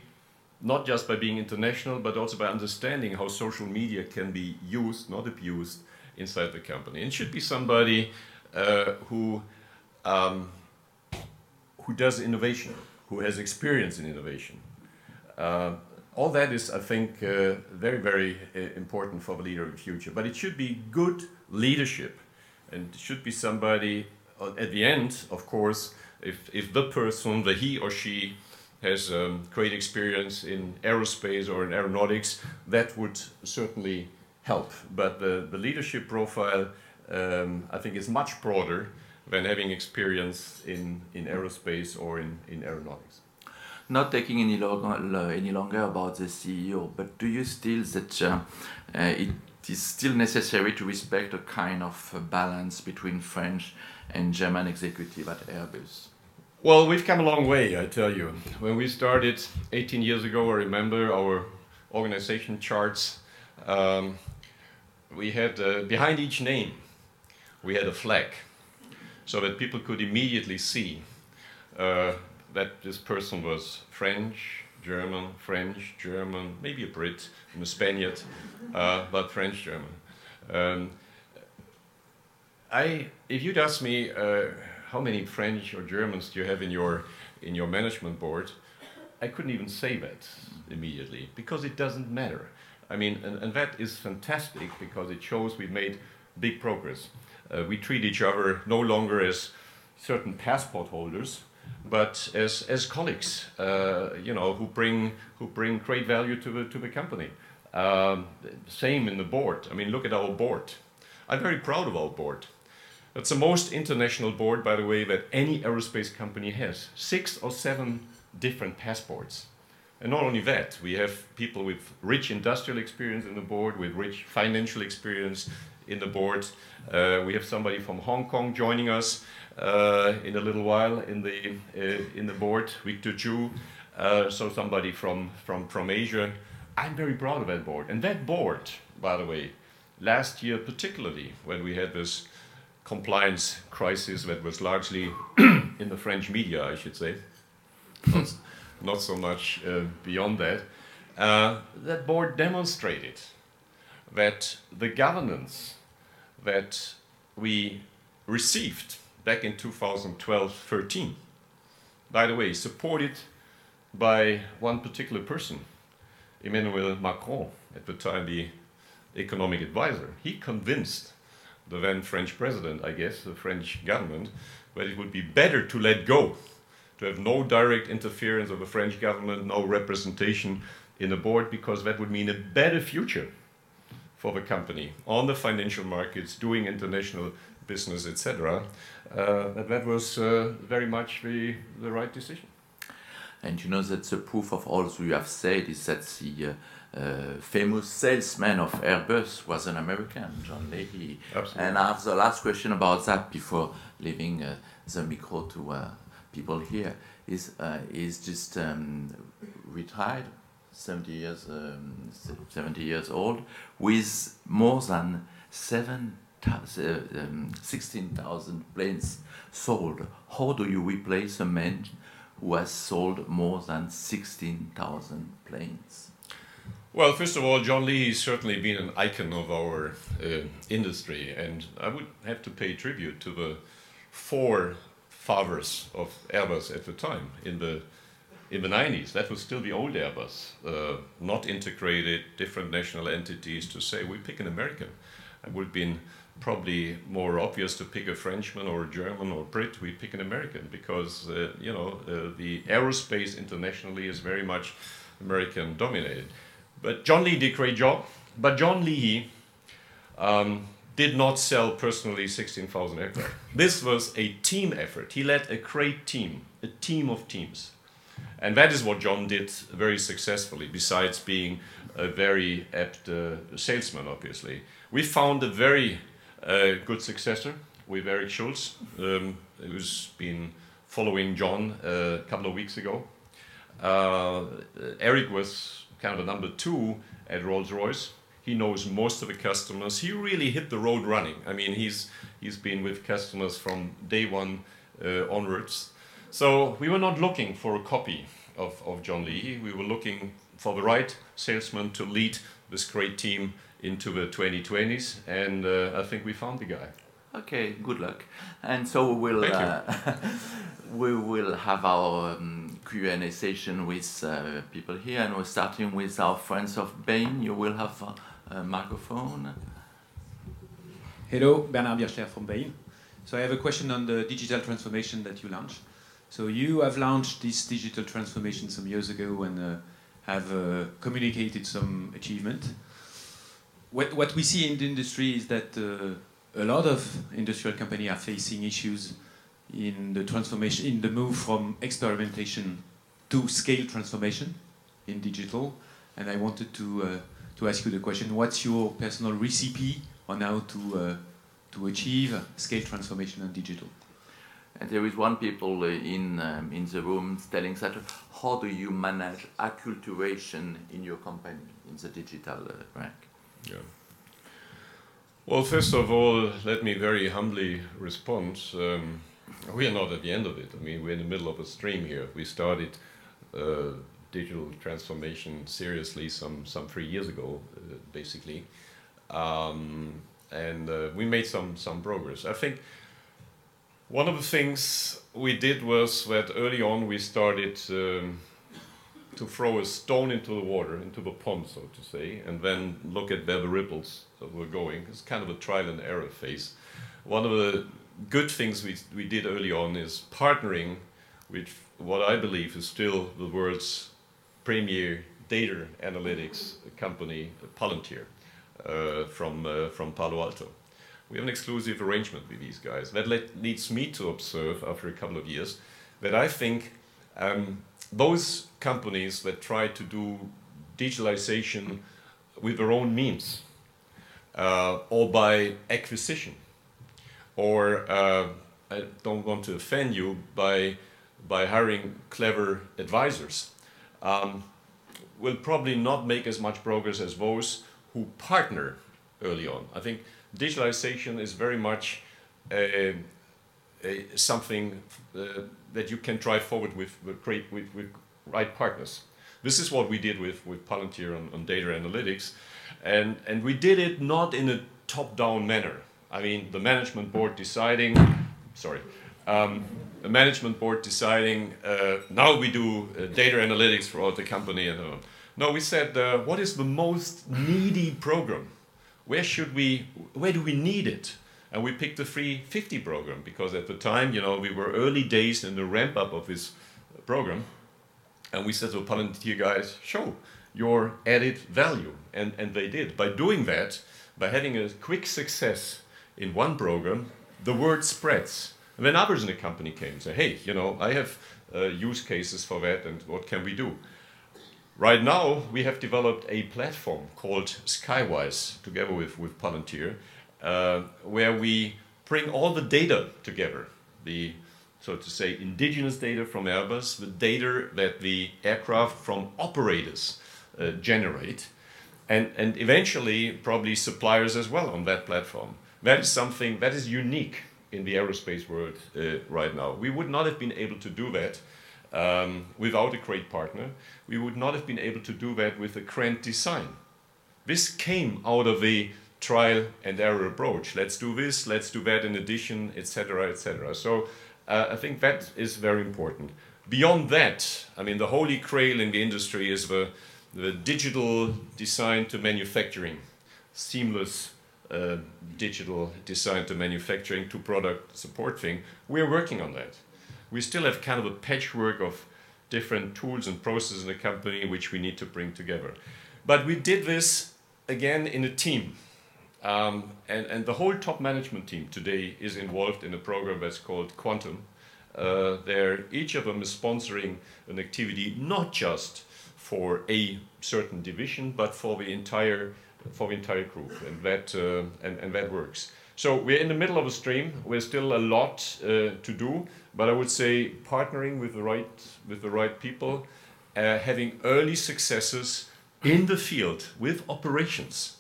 not just by being international, but also by understanding how social media can be used, not abused, inside the company. And it should be somebody uh, who um, who does innovation, who has experience in innovation. Uh, all that is, I think, uh, very, very uh, important for the leader of the future. But it should be good leadership, and it should be somebody uh, at the end, of course, if, if the person, the he or she, has um, great experience in aerospace or in aeronautics, that would certainly help. But the, the leadership profile, um, I think, is much broader than having experience in, in aerospace or in, in aeronautics.
not taking any longer any longer about the CEO, but do you still that uh, uh, it it is still necessary to respect a kind of uh, balance between French and German executive at Airbus.
Well, we've come a long way, I tell you. When we started 18 years ago, I remember our organization charts. Um, we had uh, behind each name, we had a flag, so that people could immediately see uh, that this person was French, German, French, German, maybe a Brit, and a Spaniard, uh, but French, German. Um, I, if you'd ask me uh, how many French or Germans do you have in your in your management board, I couldn't even say that immediately because it doesn't matter. I mean, and, and that is fantastic because it shows we've made big progress. Uh, we treat each other no longer as certain passport holders, but as, as colleagues, uh, you know, who bring, who bring great value to the, to the company. Um, same in the board. I mean, look at our board. I'm very proud of our board. It's the most international board, by the way, that any aerospace company has. Six or seven different passports. And not only that, we have people with rich industrial experience in the board, with rich financial experience in the board. Uh, we have somebody from Hong Kong joining us uh, in a little while in the uh, in the board, Victor Chu. Uh, so somebody from, from from Asia. I'm very proud of that board. And that board, by the way, last year particularly when we had this compliance crisis that was largely [clears throat] in the French media, I should say, not, not so much uh, beyond that. Uh, that board demonstrated that the governance that we received back in 2012-13, by the way, supported by one particular person, Emmanuel Macron, at the time the economic advisor. He convinced the then French president, I guess, the French government, that it would be better to let go, to have no direct interference of the French government, no representation in the board, because that would mean a better future for the company on the financial markets, doing international business, etc. Uh, that that was uh, very much the, the right decision.
And you know that the proof of all you have said is that the uh, uh, famous salesman of Airbus was an American, John Leahy.
Absolutely.
And I have the last question about that before leaving uh, the micro to uh, people here. Is uh, is just um, retired, 70 years, um, 70 years old, with more than seven um, 16,000 planes sold. How do you replace a man who has sold more than 16,000 planes?
Well, first of all, John Leahy has certainly been an icon of our uh, industry, and I would have to pay tribute to the four fathers of Airbus at the time in the in the 90s. That was still the old Airbus, uh, not integrated, different national entities to say we pick an American. It would have been probably more obvious to pick a Frenchman or a German or a Brit. We pick an American because uh, you know uh, the aerospace internationally is very much American dominated. But John Leahy did a great job. But John Leahy um, did not sell personally 16,000 aircraft. This was a team effort. He led a great team, a team of teams. And that is what John did very successfully, besides being a very apt uh, salesman, obviously. We found a very uh, good successor with Eric Schulz, um, who's been following John uh, a couple of weeks ago. Uh, Eric was kind of a number two at Rolls Royce. He knows most of the customers. He really hit the road running. I mean, he's he's been with customers from day one uh, onwards. So we were not looking for a copy of, of John Leahy. We were looking for the right salesman to lead this great team into the 2020s, and uh, I think we found the guy.
Okay, good luck. And so we will uh, [laughs] we will have our um, Q&A session with uh, people here, and we're starting with our friends of Bain. You will have a, a microphone.
Hello, Bernard Birchler from Bain. So I have a question on the digital transformation that you launched. So you have launched this digital transformation some years ago and uh, have uh, communicated some achievement. What, what we see in the industry is that uh, a lot of industrial companies are facing issues in the transformation, in the move from experimentation to scale transformation in digital. And I wanted to uh, to ask you the question: What's your personal recipe on how to uh, to achieve scale transformation and digital?
And there is one people uh, in um, in the room telling that how do you manage acculturation in your company in the digital uh, rank?
Yeah. Well, first of all, let me very humbly respond. Um, we are not at the end of it. I mean, we're in the middle of a stream here. We started uh, digital transformation seriously some some three years ago, uh, basically, um, and uh, we made some some progress. I think one of the things we did was that early on we started. Um, to throw a stone into the water, into the pond, so to say, and then look at where the ripples were going. It's kind of a trial and error phase. One of the good things we, we did early on is partnering with what I believe is still the world's premier data analytics company, Palantir, uh, from, uh, from Palo Alto. We have an exclusive arrangement with these guys. That leads me to observe after a couple of years that I think um, those companies that try to do digitalization with their own means uh, or by acquisition or uh, I don't want to offend you by by hiring clever advisors um, will probably not make as much progress as those who partner early on. I think digitalization is very much a, a, something uh, that you can drive forward with, with, with right partners. This is what we did with, with Palantir on, on data analytics. And, and we did it not in a top-down manner. I mean, the management board deciding, sorry, um, the management board deciding, uh, now we do uh, data analytics throughout the company and on. No, we said, uh, what is the most needy program? Where should we, where do we need it? And we picked the 350 program because at the time, you know, we were early days in the ramp up of this program. And we said to Palantir guys, show your added value. And, and they did. By doing that, by having a quick success in one program, the word spreads. And then others in the company came and said, hey, you know, I have uh, use cases for that and what can we do? Right now, we have developed a platform called Skywise together with, with Palantir, uh, where we bring all the data together. The, so to say, indigenous data from Airbus, the data that the aircraft from operators uh, generate, and, and eventually probably suppliers as well on that platform. That is something that is unique in the aerospace world uh, right now. We would not have been able to do that um, without a great partner. We would not have been able to do that with a grand design. This came out of a trial and error approach. Let's do this, let's do that in addition, etc., etc. So uh, I think that is very important. Beyond that, I mean, the holy grail in the industry is the, the digital design to manufacturing, seamless uh, digital design to manufacturing to product support thing. We're working on that. We still have kind of a patchwork of different tools and processes in the company which we need to bring together. But we did this again in a team. Um, and, and the whole top management team today is involved in a program that's called Quantum. Uh, there, each of them is sponsoring an activity not just for a certain division, but for the entire for the entire group, and that uh, and, and that works. So we're in the middle of a stream. We're still a lot uh, to do, but I would say partnering with the right with the right people, uh, having early successes in the field with operations.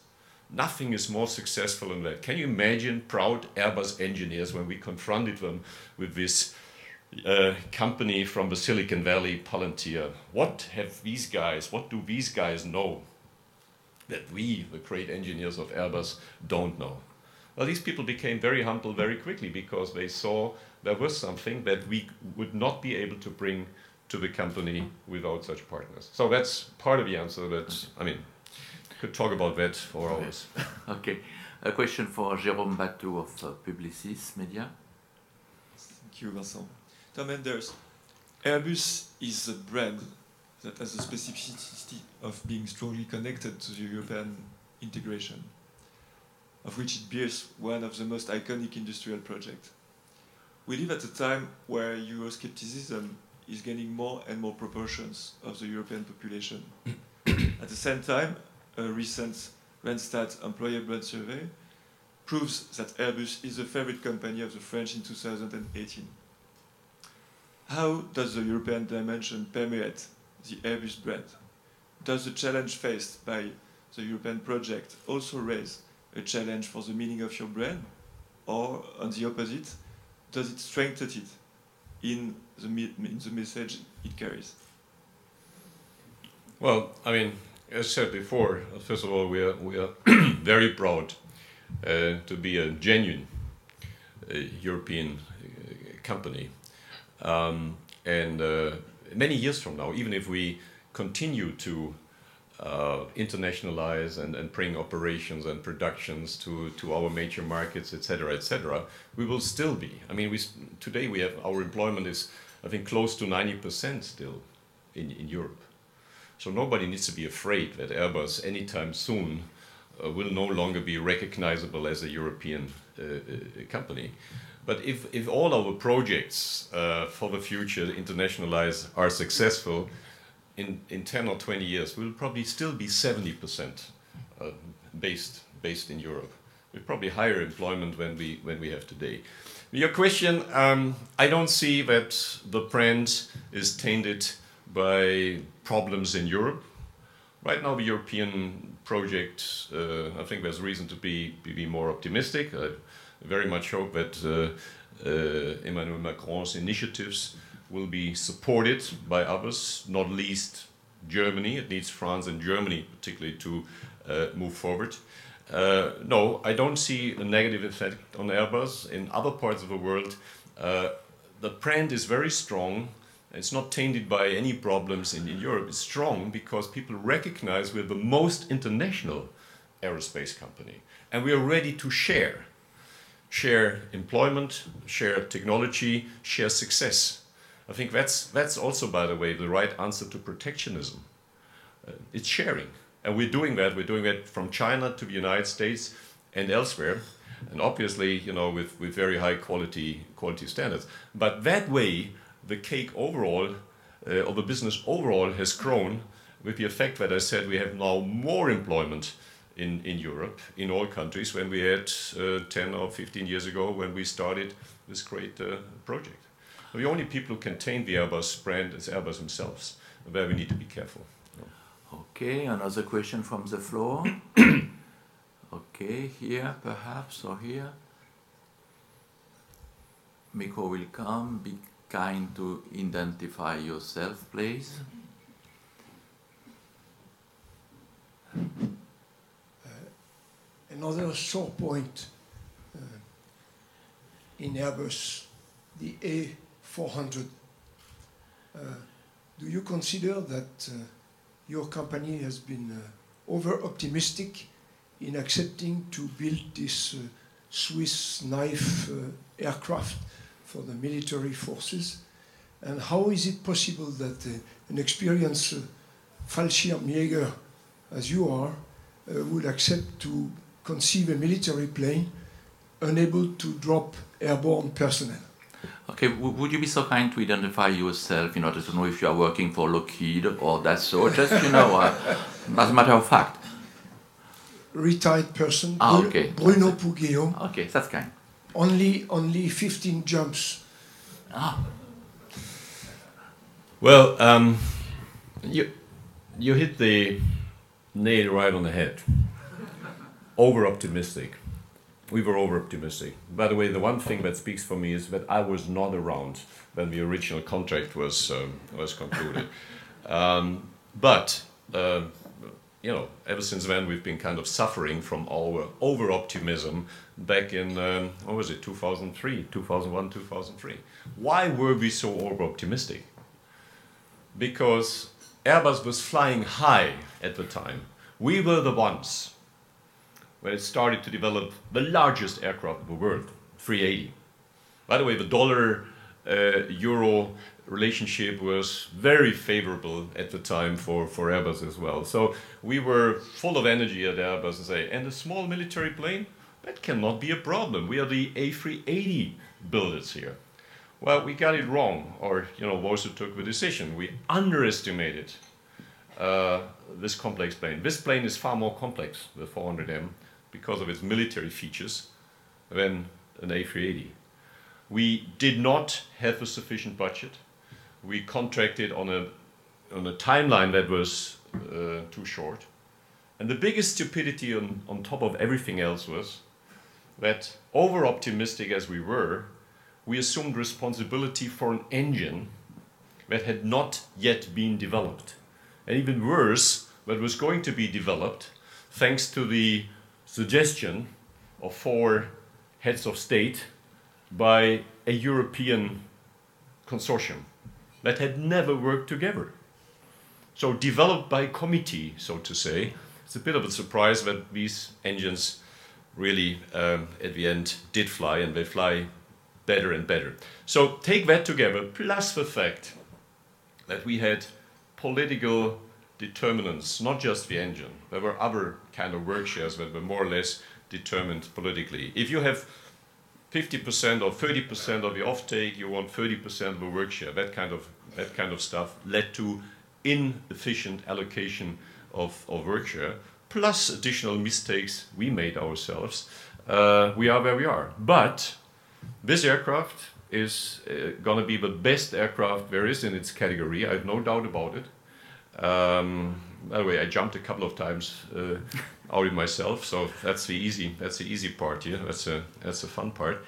Nothing is more successful than that. Can you imagine proud Airbus engineers when we confronted them with this uh, company from the Silicon Valley, Palantir? What have these guys? What do these guys know? that we, the great engineers of Airbus, don't know. Well, these people became very humble very quickly because they saw there was something that we would not be able to bring to the company without such partners. So that's part of the answer. That I mean, could talk about that for hours. [laughs]
okay, a question for Jérôme Bateau of uh, Publicis Media.
Thank you, Vincent. Tom Enders, Airbus is a brand that has a specificity of being strongly connected to the European integration, of which it bears one of the most iconic industrial projects. We live at a time where Euroscepticism is gaining more and more proportions of the European population. [coughs] at the same time, a recent Randstad Employer Brand Survey proves that Airbus is the favorite company of the French in 2018. How does the European dimension permeate the Airbus brand? Does the challenge faced by the European project also raise a challenge for the meaning of your brand? Or, on the opposite, does it strengthen it in the, in the message it carries?
Well, I mean, as said before, first of all, we are, we are [clears throat] very proud uh, to be a genuine uh, European uh, company. Um, and uh, many years from now, even if we continue to uh, internationalize and, and bring operations and productions to, to our major markets, etc., etc., we will still be. I mean, we, today we have our employment is, I think, close to 90% still in, in Europe. So nobody needs to be afraid that Airbus anytime soon uh, will no longer be recognizable as a European uh, uh, company. But if, if all our projects uh, for the future internationalize are successful, in, in 10 or 20 years, we'll probably still be 70% uh, based, based in Europe. With probably higher employment than we, when we have today. Your question, um, I don't see that the brand is tainted by problems in Europe. Right now, the European project, uh, I think there's reason to be, be more optimistic. I very much hope that uh, uh, Emmanuel Macron's initiatives will be supported by others, not least Germany. It needs France and Germany particularly to uh, move forward. Uh, no, I don't see a negative effect on Airbus. In other parts of the world, uh, the brand is very strong. It's not tainted by any problems in, Europe. It's strong because people recognize we're the most international aerospace company. And we are ready to share. Share employment, share technology, share success. I think that's, that's also, by the way, the right answer to protectionism. Uh, it's sharing. And we're doing that. We're doing that from China to the United States and elsewhere. And obviously, you know, with, with very high quality, quality standards. But that way, the cake overall, uh, or the business overall, has grown with the effect that I said we have now more employment in, in Europe, in all countries, when we had uh, 10 or 15 years ago when we started this great uh, project. The only people who can taint the Airbus brand is Airbus themselves, where we need to be careful.
Okay, another question from the floor. [coughs] okay, here perhaps, or here. Miko will come. Be kind to identify yourself, please.
Uh, another sore point uh, in Airbus, the A400. Uh, do you consider that uh, your company has been uh, over optimistic in accepting to build this uh, Swiss knife aircraft for the military forces? And how is it possible that an experienced Fallschirmjäger as you are, uh, would accept to conceive a military plane unable to drop airborne personnel.
Okay, would you be so kind to identify yourself in order to know if you are working for Lockheed or that sort? Just, you know, uh, [laughs] as a matter of fact.
Retired person,
ah, okay.
Bruno Pouguillon.
Okay, that's kind.
Only, only 15 jumps.
Ah.
Well, um, you, you hit the nail right on the head. over optimistic. We were over optimistic. By the way, the one thing that speaks for me is that I was not around when the original contract was um, was concluded. [laughs] um, but uh, you know, ever since then, we've been kind of suffering from our over optimism back in, um, what was it, 2003, 2001, 2003. Why were we so over optimistic? Because Airbus was flying high at the time. We were the ones when it started to develop the largest aircraft in the world, 380. By the way, the dollar uh, euro relationship was very favorable at the time for, for Airbus as well. So we were full of energy at Airbus and say, and a small military plane? That cannot be a problem. We are the A380 builders here. Well, we got it wrong, or you know, who took the decision. We underestimated uh, this complex plane. This plane is far more complex, the 400M, because of its military features than an A380. We did not have a sufficient budget. We contracted on a, on a timeline that was uh, too short. And the biggest stupidity on, on top of everything else was that, over optimistic as we were, we assumed responsibility for an engine that had not yet been developed. And even worse, that was going to be developed thanks to the suggestion of four heads of state by a European consortium that had never worked together. So, developed by committee, so to say, it's a bit of a surprise that these engines really, um, at the end, did fly and they fly better and better. So, take that together, plus the fact that we had political determinants, not just the engine. There were other kind of work shares that were more or less determined politically. If you have 50% or 30% of the offtake, you want 30% of the work share. That kind of that kind of stuff led to inefficient allocation of, of work share, plus additional mistakes we made ourselves. Uh, we are where we are. But this aircraft is uh, going to be the best aircraft there is in its category. I have no doubt about it. Um, by the way, I jumped a couple of times uh, out of myself, so that's the easy that's the easy part here. That's a that's a fun part.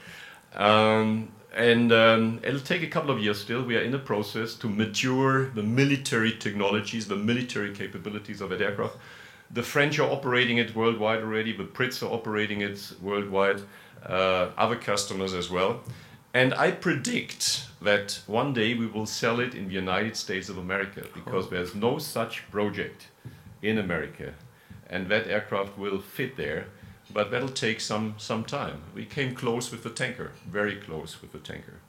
Um, and um, it'll take a couple of years still. We are in the process to mature the military technologies, the military capabilities of that aircraft. The French are operating it worldwide already. The Brits are operating it worldwide. Uh, other customers as well. And I predict that one day we will sell it in the United States of America because there's no such project in America. And that aircraft will fit there, but that'll take some, some time. We came close with the tanker, very close with the tanker.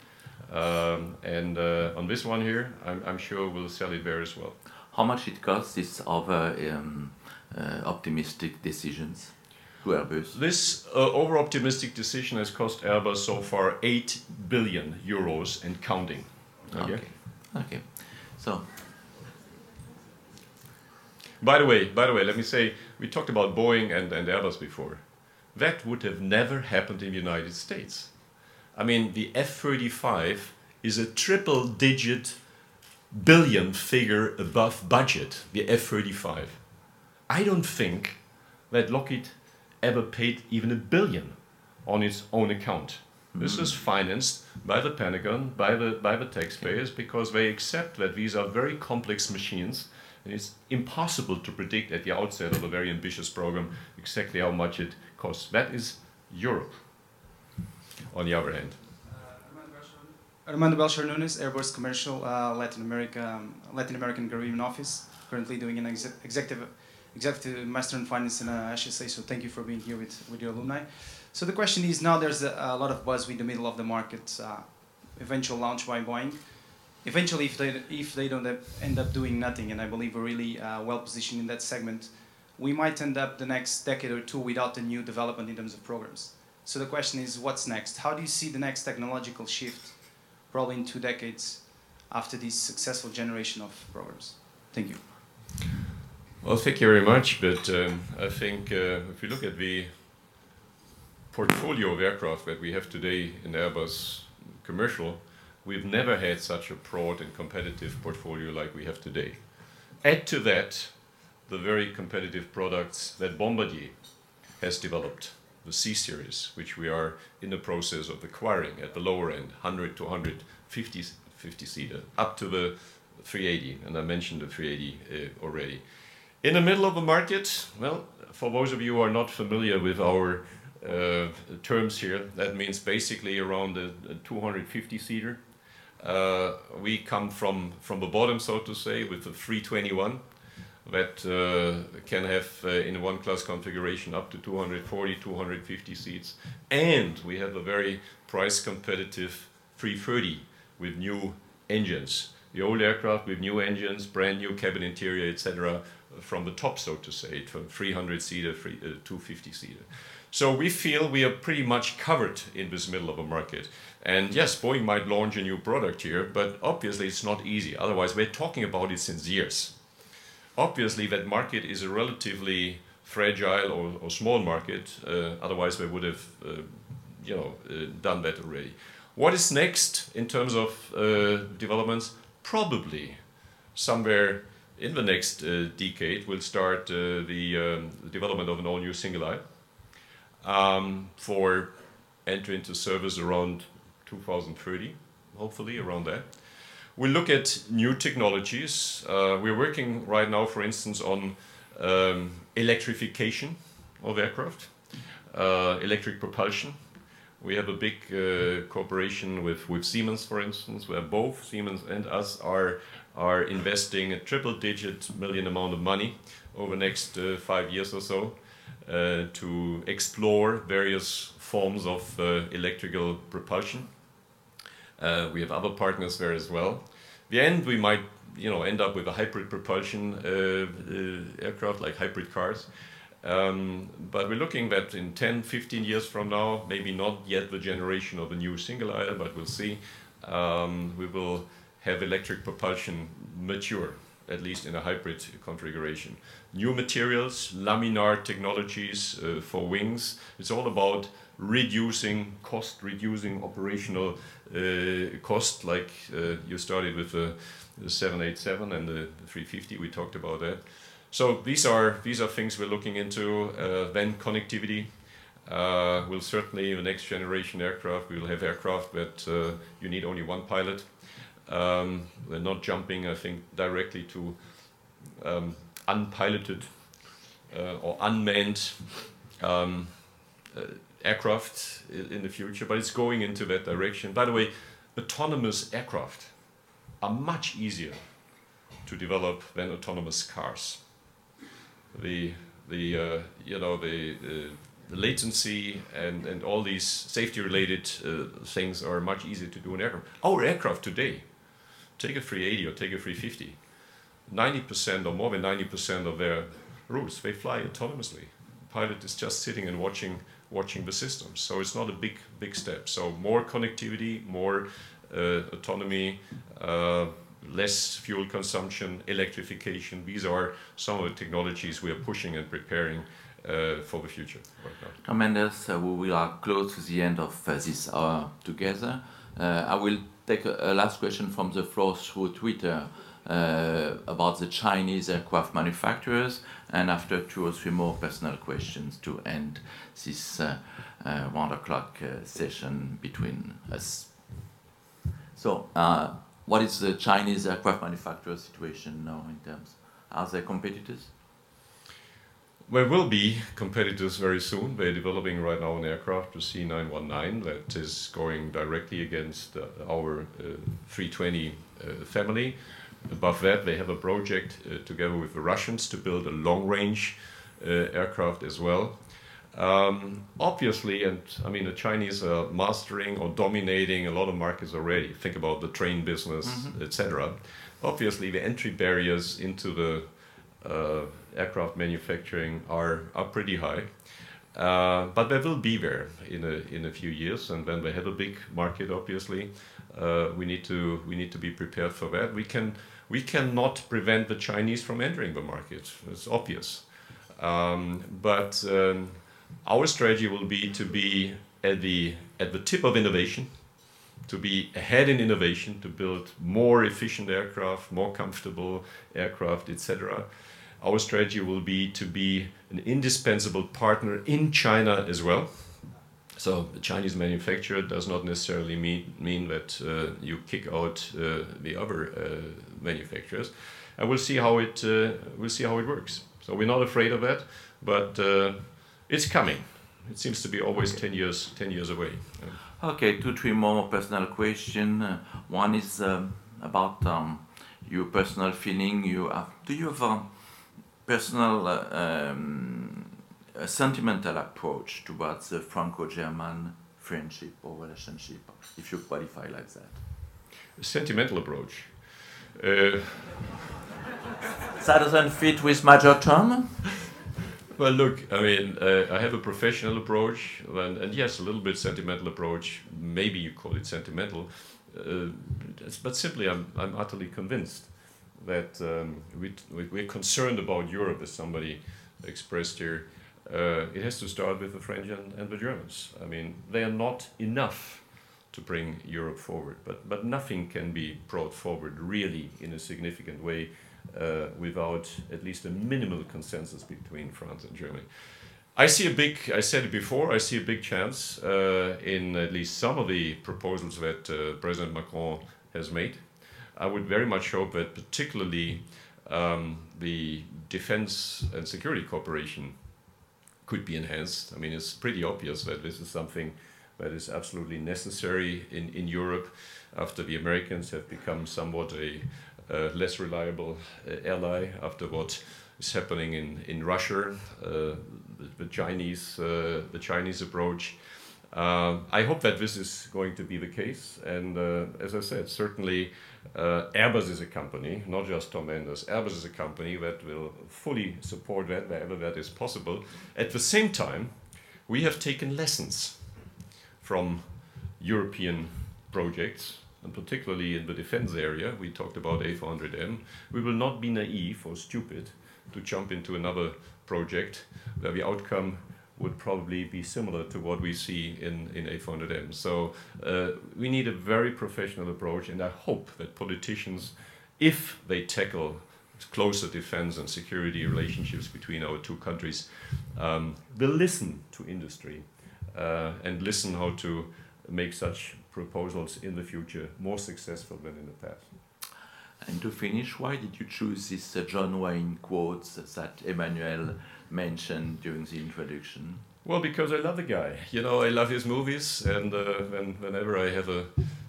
Um, and uh, on this one here, I'm, I'm, sure we'll sell it there as well.
How much it costs is other um, uh, optimistic decisions? to Airbus?
This uh, over optimistic decision has cost Airbus so far 8 billion euros and counting.
Okay. Okay. okay. So.
By the way, by the way, let me say we talked about Boeing and, and Airbus before. That would have never happened in the United States. I mean, the F-35 is a triple-digit billion figure above budget. The F-35. I don't think that Lockheed ever paid even a billion on its own account. Mm. This is financed by the Pentagon, by the, by the taxpayers, because they accept that these are very complex machines and it's impossible to predict at the outset of a very ambitious program exactly how much it costs. That is Europe, on the other hand.
Armando Belcher Nunes, Airbus Commercial uh, Latin America, um, Latin American Caribbean Office, currently doing an ex executive executive master in finance in uh, HEC. So thank you for being here with, with your alumni. So the question is now there's a, a lot of buzz with the middle of the market, uh, eventual launch by Boeing. Eventually, if they if they don't end up doing nothing, and I believe we're really uh, well positioned in that segment, we might end up the next decade or two without a new development in terms of programs. So the question is, what's next? How do you see the next technological shift, probably in two decades, after this successful generation of programs? Thank you.
Well, thank you very much. But um, I think uh, if you look at the portfolio of aircraft that we have today in Airbus commercial, we've never had such a broad and competitive portfolio like we have today. Add to that the very competitive products that Bombardier has developed, the C series, which we are in the process of acquiring at the lower end, 100 to 150 50 seater, up to the 380, and I mentioned the 380 uh, already. In the middle of the market, well, for those of you who are not familiar with our uh, terms here, that means basically around a 250 seater. Uh, we come from, from the bottom, so to say, with the 321 that uh, can have uh, in one class configuration up to 240, 250 seats. And we have a very price competitive 330 with new engines. The old aircraft with new engines, brand new cabin interior, etc., from the top, so to say, from 300 seater, uh, 250 seater. So we feel we are pretty much covered in this middle of a market. And yes, Boeing might launch a new product here, but obviously it's not easy. Otherwise, we're talking about it since years. Obviously, that market is a relatively fragile or, or small market. Uh, otherwise, they would have, uh, you know, uh, done that already. What is next in terms of uh, developments? Probably somewhere in the next uh, decade we'll start uh, the, um, development of an all-new single aisle um, for entry into service around 2030, hopefully around that. We look at new technologies. Uh, we're working right now, for instance, on um, electrification of aircraft, uh, electric propulsion. We have a big uh, cooperation with, with Siemens, for instance, where both Siemens and us are, are investing a triple digit million amount of money over the next uh, five years or so uh, to explore various forms of uh, electrical propulsion. Uh, we have other partners there as well. The end, we might you know, end up with a hybrid propulsion uh, aircraft like hybrid cars. Um, but we're looking that in 10, 15 years from now, maybe not yet the generation of a new single aisle, but we'll see. Um, we will have electric propulsion mature, at least in a hybrid configuration. New materials, laminar technologies uh, for wings. It's all about reducing cost, reducing operational uh, cost, like uh, you started with the, the 787 and the 350. We talked about that. So these are these are things we're looking into. Uh, then connectivity. Uh, will certainly the next generation aircraft. We will have aircraft that uh, you need only one pilot. Um, we're not jumping, I think, directly to um, unpiloted uh, or unmanned um, aircraft in the future, but it's going into that direction. By the way, autonomous aircraft are much easier to develop than autonomous cars the the uh, you know the, the, latency and and all these safety related uh, things are much easier to do in aircraft. Our aircraft today, take a 380 or take a 350, 90% or more than 90% of their routes they fly autonomously. The pilot is just sitting and watching watching the system. So it's not a big big step. So more connectivity, more uh, autonomy uh, less fuel consumption, electrification. These are some of the technologies we are pushing and preparing uh, for the future right now.
Uh, we are close to the end of uh, this hour together. Uh, I will take a, a, last question from the floor through Twitter uh, about the Chinese aircraft manufacturers, and after two or three more personal questions to end this uh, one o'clock session between us. So, what is the Chinese aircraft manufacturer situation now in terms? Are there competitors?
There will be competitors very soon. They're developing right now an aircraft, the C919, that is going directly against uh, our uh, 320 uh, family. Above that, they have a project uh, together with the Russians to build a long range uh, aircraft as well. Um, obviously, and I mean, the Chinese are mastering or dominating a lot of markets already. Think about the train business, mm-hmm. etc. Obviously, the entry barriers into the uh, aircraft manufacturing are, are pretty high. Uh, but they will be there in a, in a few years, and then they have a big market, obviously, uh, we need to we need to be prepared for that. We can we cannot prevent the Chinese from entering the market. It's obvious, um, but um, our strategy will be to be at the at the tip of innovation, to be ahead in innovation, to build more efficient aircraft, more comfortable aircraft, etc. Our strategy will be to be an indispensable partner in China as well. So the Chinese manufacturer does not necessarily mean, mean that uh, you kick out uh, the other uh, manufacturers, and we'll see how it uh, we'll see how it works. So we're not afraid of that, but uh, it's coming. It seems to be always okay. 10 years 10 years away.
Yeah. Okay, two, three more personal questions. Uh, one is um, about um, your personal feeling. You have, do you have a personal, uh, um, a sentimental approach towards the Franco-German friendship or relationship, if you qualify like that?
A sentimental approach. Uh,
that doesn't fit with Major Tom?
Well, look, I mean, uh, I have a professional approach, and, and, yes, a little bit sentimental approach. Maybe you call it sentimental, uh, but simply, I'm, I'm utterly convinced that um, we, we're concerned about Europe, as somebody expressed here, uh, it has to start with the French and, and, the Germans. I mean, they are not enough to bring Europe forward, but, but nothing can be brought forward really in a significant way uh, without at least a minimal consensus between France and Germany. I see a big, I said it before, I see a big chance uh, in at least some of the proposals that uh, President Macron has made. I would very much hope that particularly um, the defense and security cooperation could be enhanced. I mean, it's pretty obvious that this is something that is absolutely necessary in, in Europe after the Americans have become somewhat a less reliable uh, ally after what is happening in, in Russia, uh, the, the, Chinese, uh, the Chinese approach. Uh, I hope that this is going to be the case. And uh, as I said, certainly Uh, Airbus is a company, not just Tom Enders. Airbus is a company that will fully support that wherever that is possible. At the same time, we have taken lessons from European projects, and particularly in the defense area. We talked about A400M. We will not be naive or stupid to jump into another project where the outcome would probably be similar to what we see in, in A400M. So uh, we need a very professional approach, and I hope that politicians, if they tackle closer defense and security relationships between our two countries, um, will listen to industry uh, and listen how to make such proposals in the future more successful than in the past.
And to finish, why did you choose this uh, John Wayne quotes that Emmanuel mentioned during the introduction?
Well, because I love the guy. You know, I love his movies, and uh, when, whenever I have a,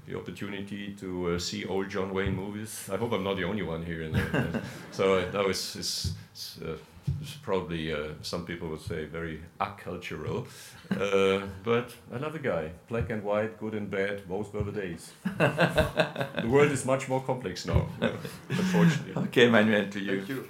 the opportunity to uh, see old John Wayne movies, I hope I'm not the only one here. In the, [laughs] so uh, that was it's, it's, uh, it's probably uh, some people would say very accultural, uh, but I love the guy. Black and white, good and bad, those were the days. the world is much more complex now, unfortunately.
Okay, Manuel, to you.
Thank you.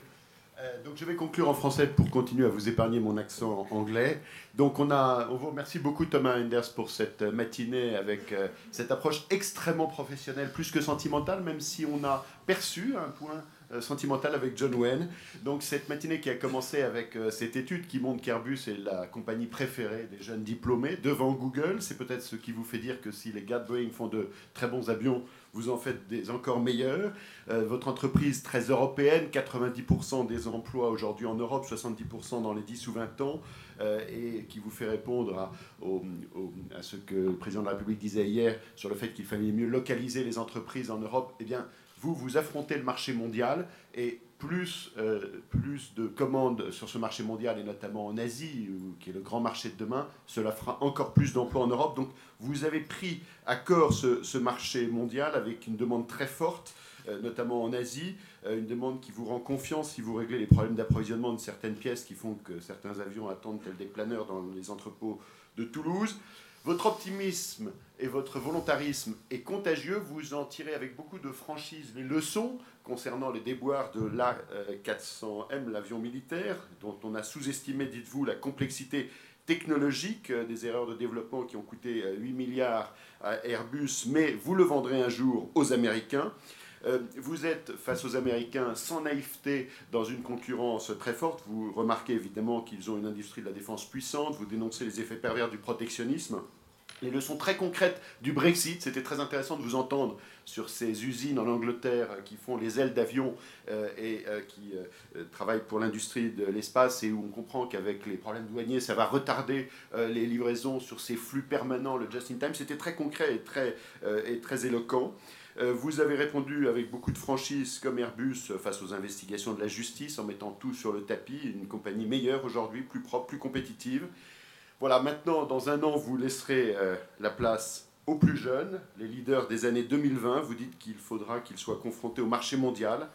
Euh, donc je vais conclure en français pour continuer à vous épargner mon accent anglais. Donc on a, on vous remercie beaucoup Thomas Enders pour cette matinée avec euh, cette approche extrêmement professionnelle, plus que sentimentale, même si on a perçu un point euh, sentimentale avec John Wayne. Donc cette matinée qui a commencé avec euh, cette étude qui montre qu'Airbus est la compagnie préférée des jeunes diplômés devant Google. C'est peut-être ce qui vous fait dire que si les gars Boeing font de très bons avions, vous en faites des encore meilleurs. Euh, votre entreprise très européenne, 90% des emplois aujourd'hui en Europe, 70% dans les 10 ou 20 ans, et qui vous fait répondre à, ce que le président de la République disait hier sur le fait qu'il fallait mieux localiser les entreprises en Europe. Eh bien, vous, vous affrontez le marché mondial et plus, euh, plus de commandes sur ce marché mondial, et notamment en Asie, qui est le grand marché de demain, cela fera encore plus d'emplois en Europe. Donc vous avez pris à corps ce, marché mondial avec une demande très forte, euh, notamment en Asie, euh, une demande qui vous rend confiance si vous réglez les problèmes d'approvisionnement de certaines pièces qui font que certains avions attendent tels des planeurs dans les entrepôts de Toulouse. Votre optimisme et votre volontarisme est contagieux. Vous en tirez avec beaucoup de franchise les leçons concernant les déboires de l'A400M, l'avion militaire, dont on a sous-estimé, dites-vous, la complexité technologique euh, des erreurs de développement qui ont coûté 8 euh, milliards à Airbus, mais vous le vendrez un jour aux Américains. Euh, vous êtes face aux Américains sans naïveté dans une concurrence très forte. Vous remarquez évidemment qu'ils ont une industrie de la défense puissante. Vous dénoncez les effets pervers du protectionnisme. Les leçons très concrètes du Brexit, c'était très intéressant de vous entendre sur ces usines en Angleterre qui font les ailes d'avion euh, et euh, qui travaillent pour l'industrie de l'espace et où on comprend qu'avec les problèmes douaniers, ça va retarder les livraisons sur ces flux permanents, le just-in-time. C'était très concret et très, et très éloquent. Euh, vous avez répondu avec beaucoup de franchise comme Airbus face aux investigations de la justice en mettant tout sur le tapis, une compagnie meilleure aujourd'hui, plus propre, plus compétitive. Voilà, maintenant, dans un an, vous laisserez euh, la place aux plus jeunes, les leaders des années 2020. Vous dites qu'il faudra qu'ils soient confrontés au marché mondial,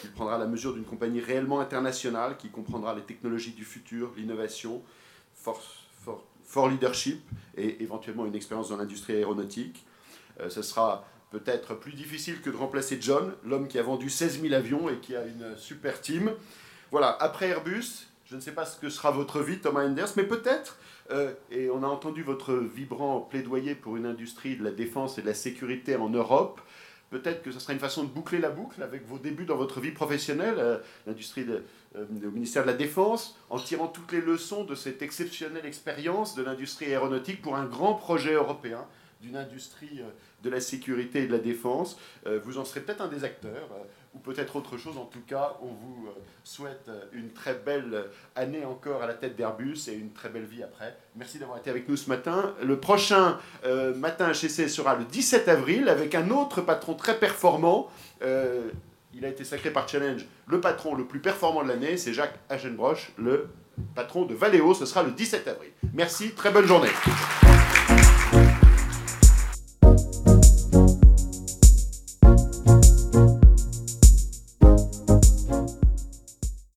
qu'il prendra la mesure d'une compagnie réellement internationale, qui comprendra les technologies du futur, l'innovation, fort, leadership et éventuellement une expérience dans l'industrie aéronautique. Euh, ce sera peut-être plus difficile que de remplacer John, l'homme qui a vendu 16 000 avions et qui a une super team. Voilà, après Airbus, je ne sais pas ce que sera votre vie, Thomas Enders, mais peut-être, euh, et on a entendu votre vibrant plaidoyer pour une industrie de la défense et de la sécurité en Europe, Peut-être que ce sera une façon de boucler la boucle avec vos débuts dans votre vie professionnelle, euh, l'industrie euh, au ministère de la Défense, en tirant toutes les leçons de cette exceptionnelle expérience de l'industrie aéronautique pour un grand projet européen d'une industrie de la sécurité et de la défense. Euh, vous en serez peut-être un des acteurs, euh, ou peut-être autre chose. En tout cas, on vous euh, souhaite une très belle année encore à la tête d'Airbus et une très belle vie après. Merci d'avoir été avec nous ce matin. Le prochain euh, matin HEC sera le 17 avril avec un autre patron très performant. Il a été sacré par Challenge le patron le plus performant de l'année, c'est Jacques Agenbroch, le patron de Valeo. Ce sera le 17 avril. Merci, très bonne journée.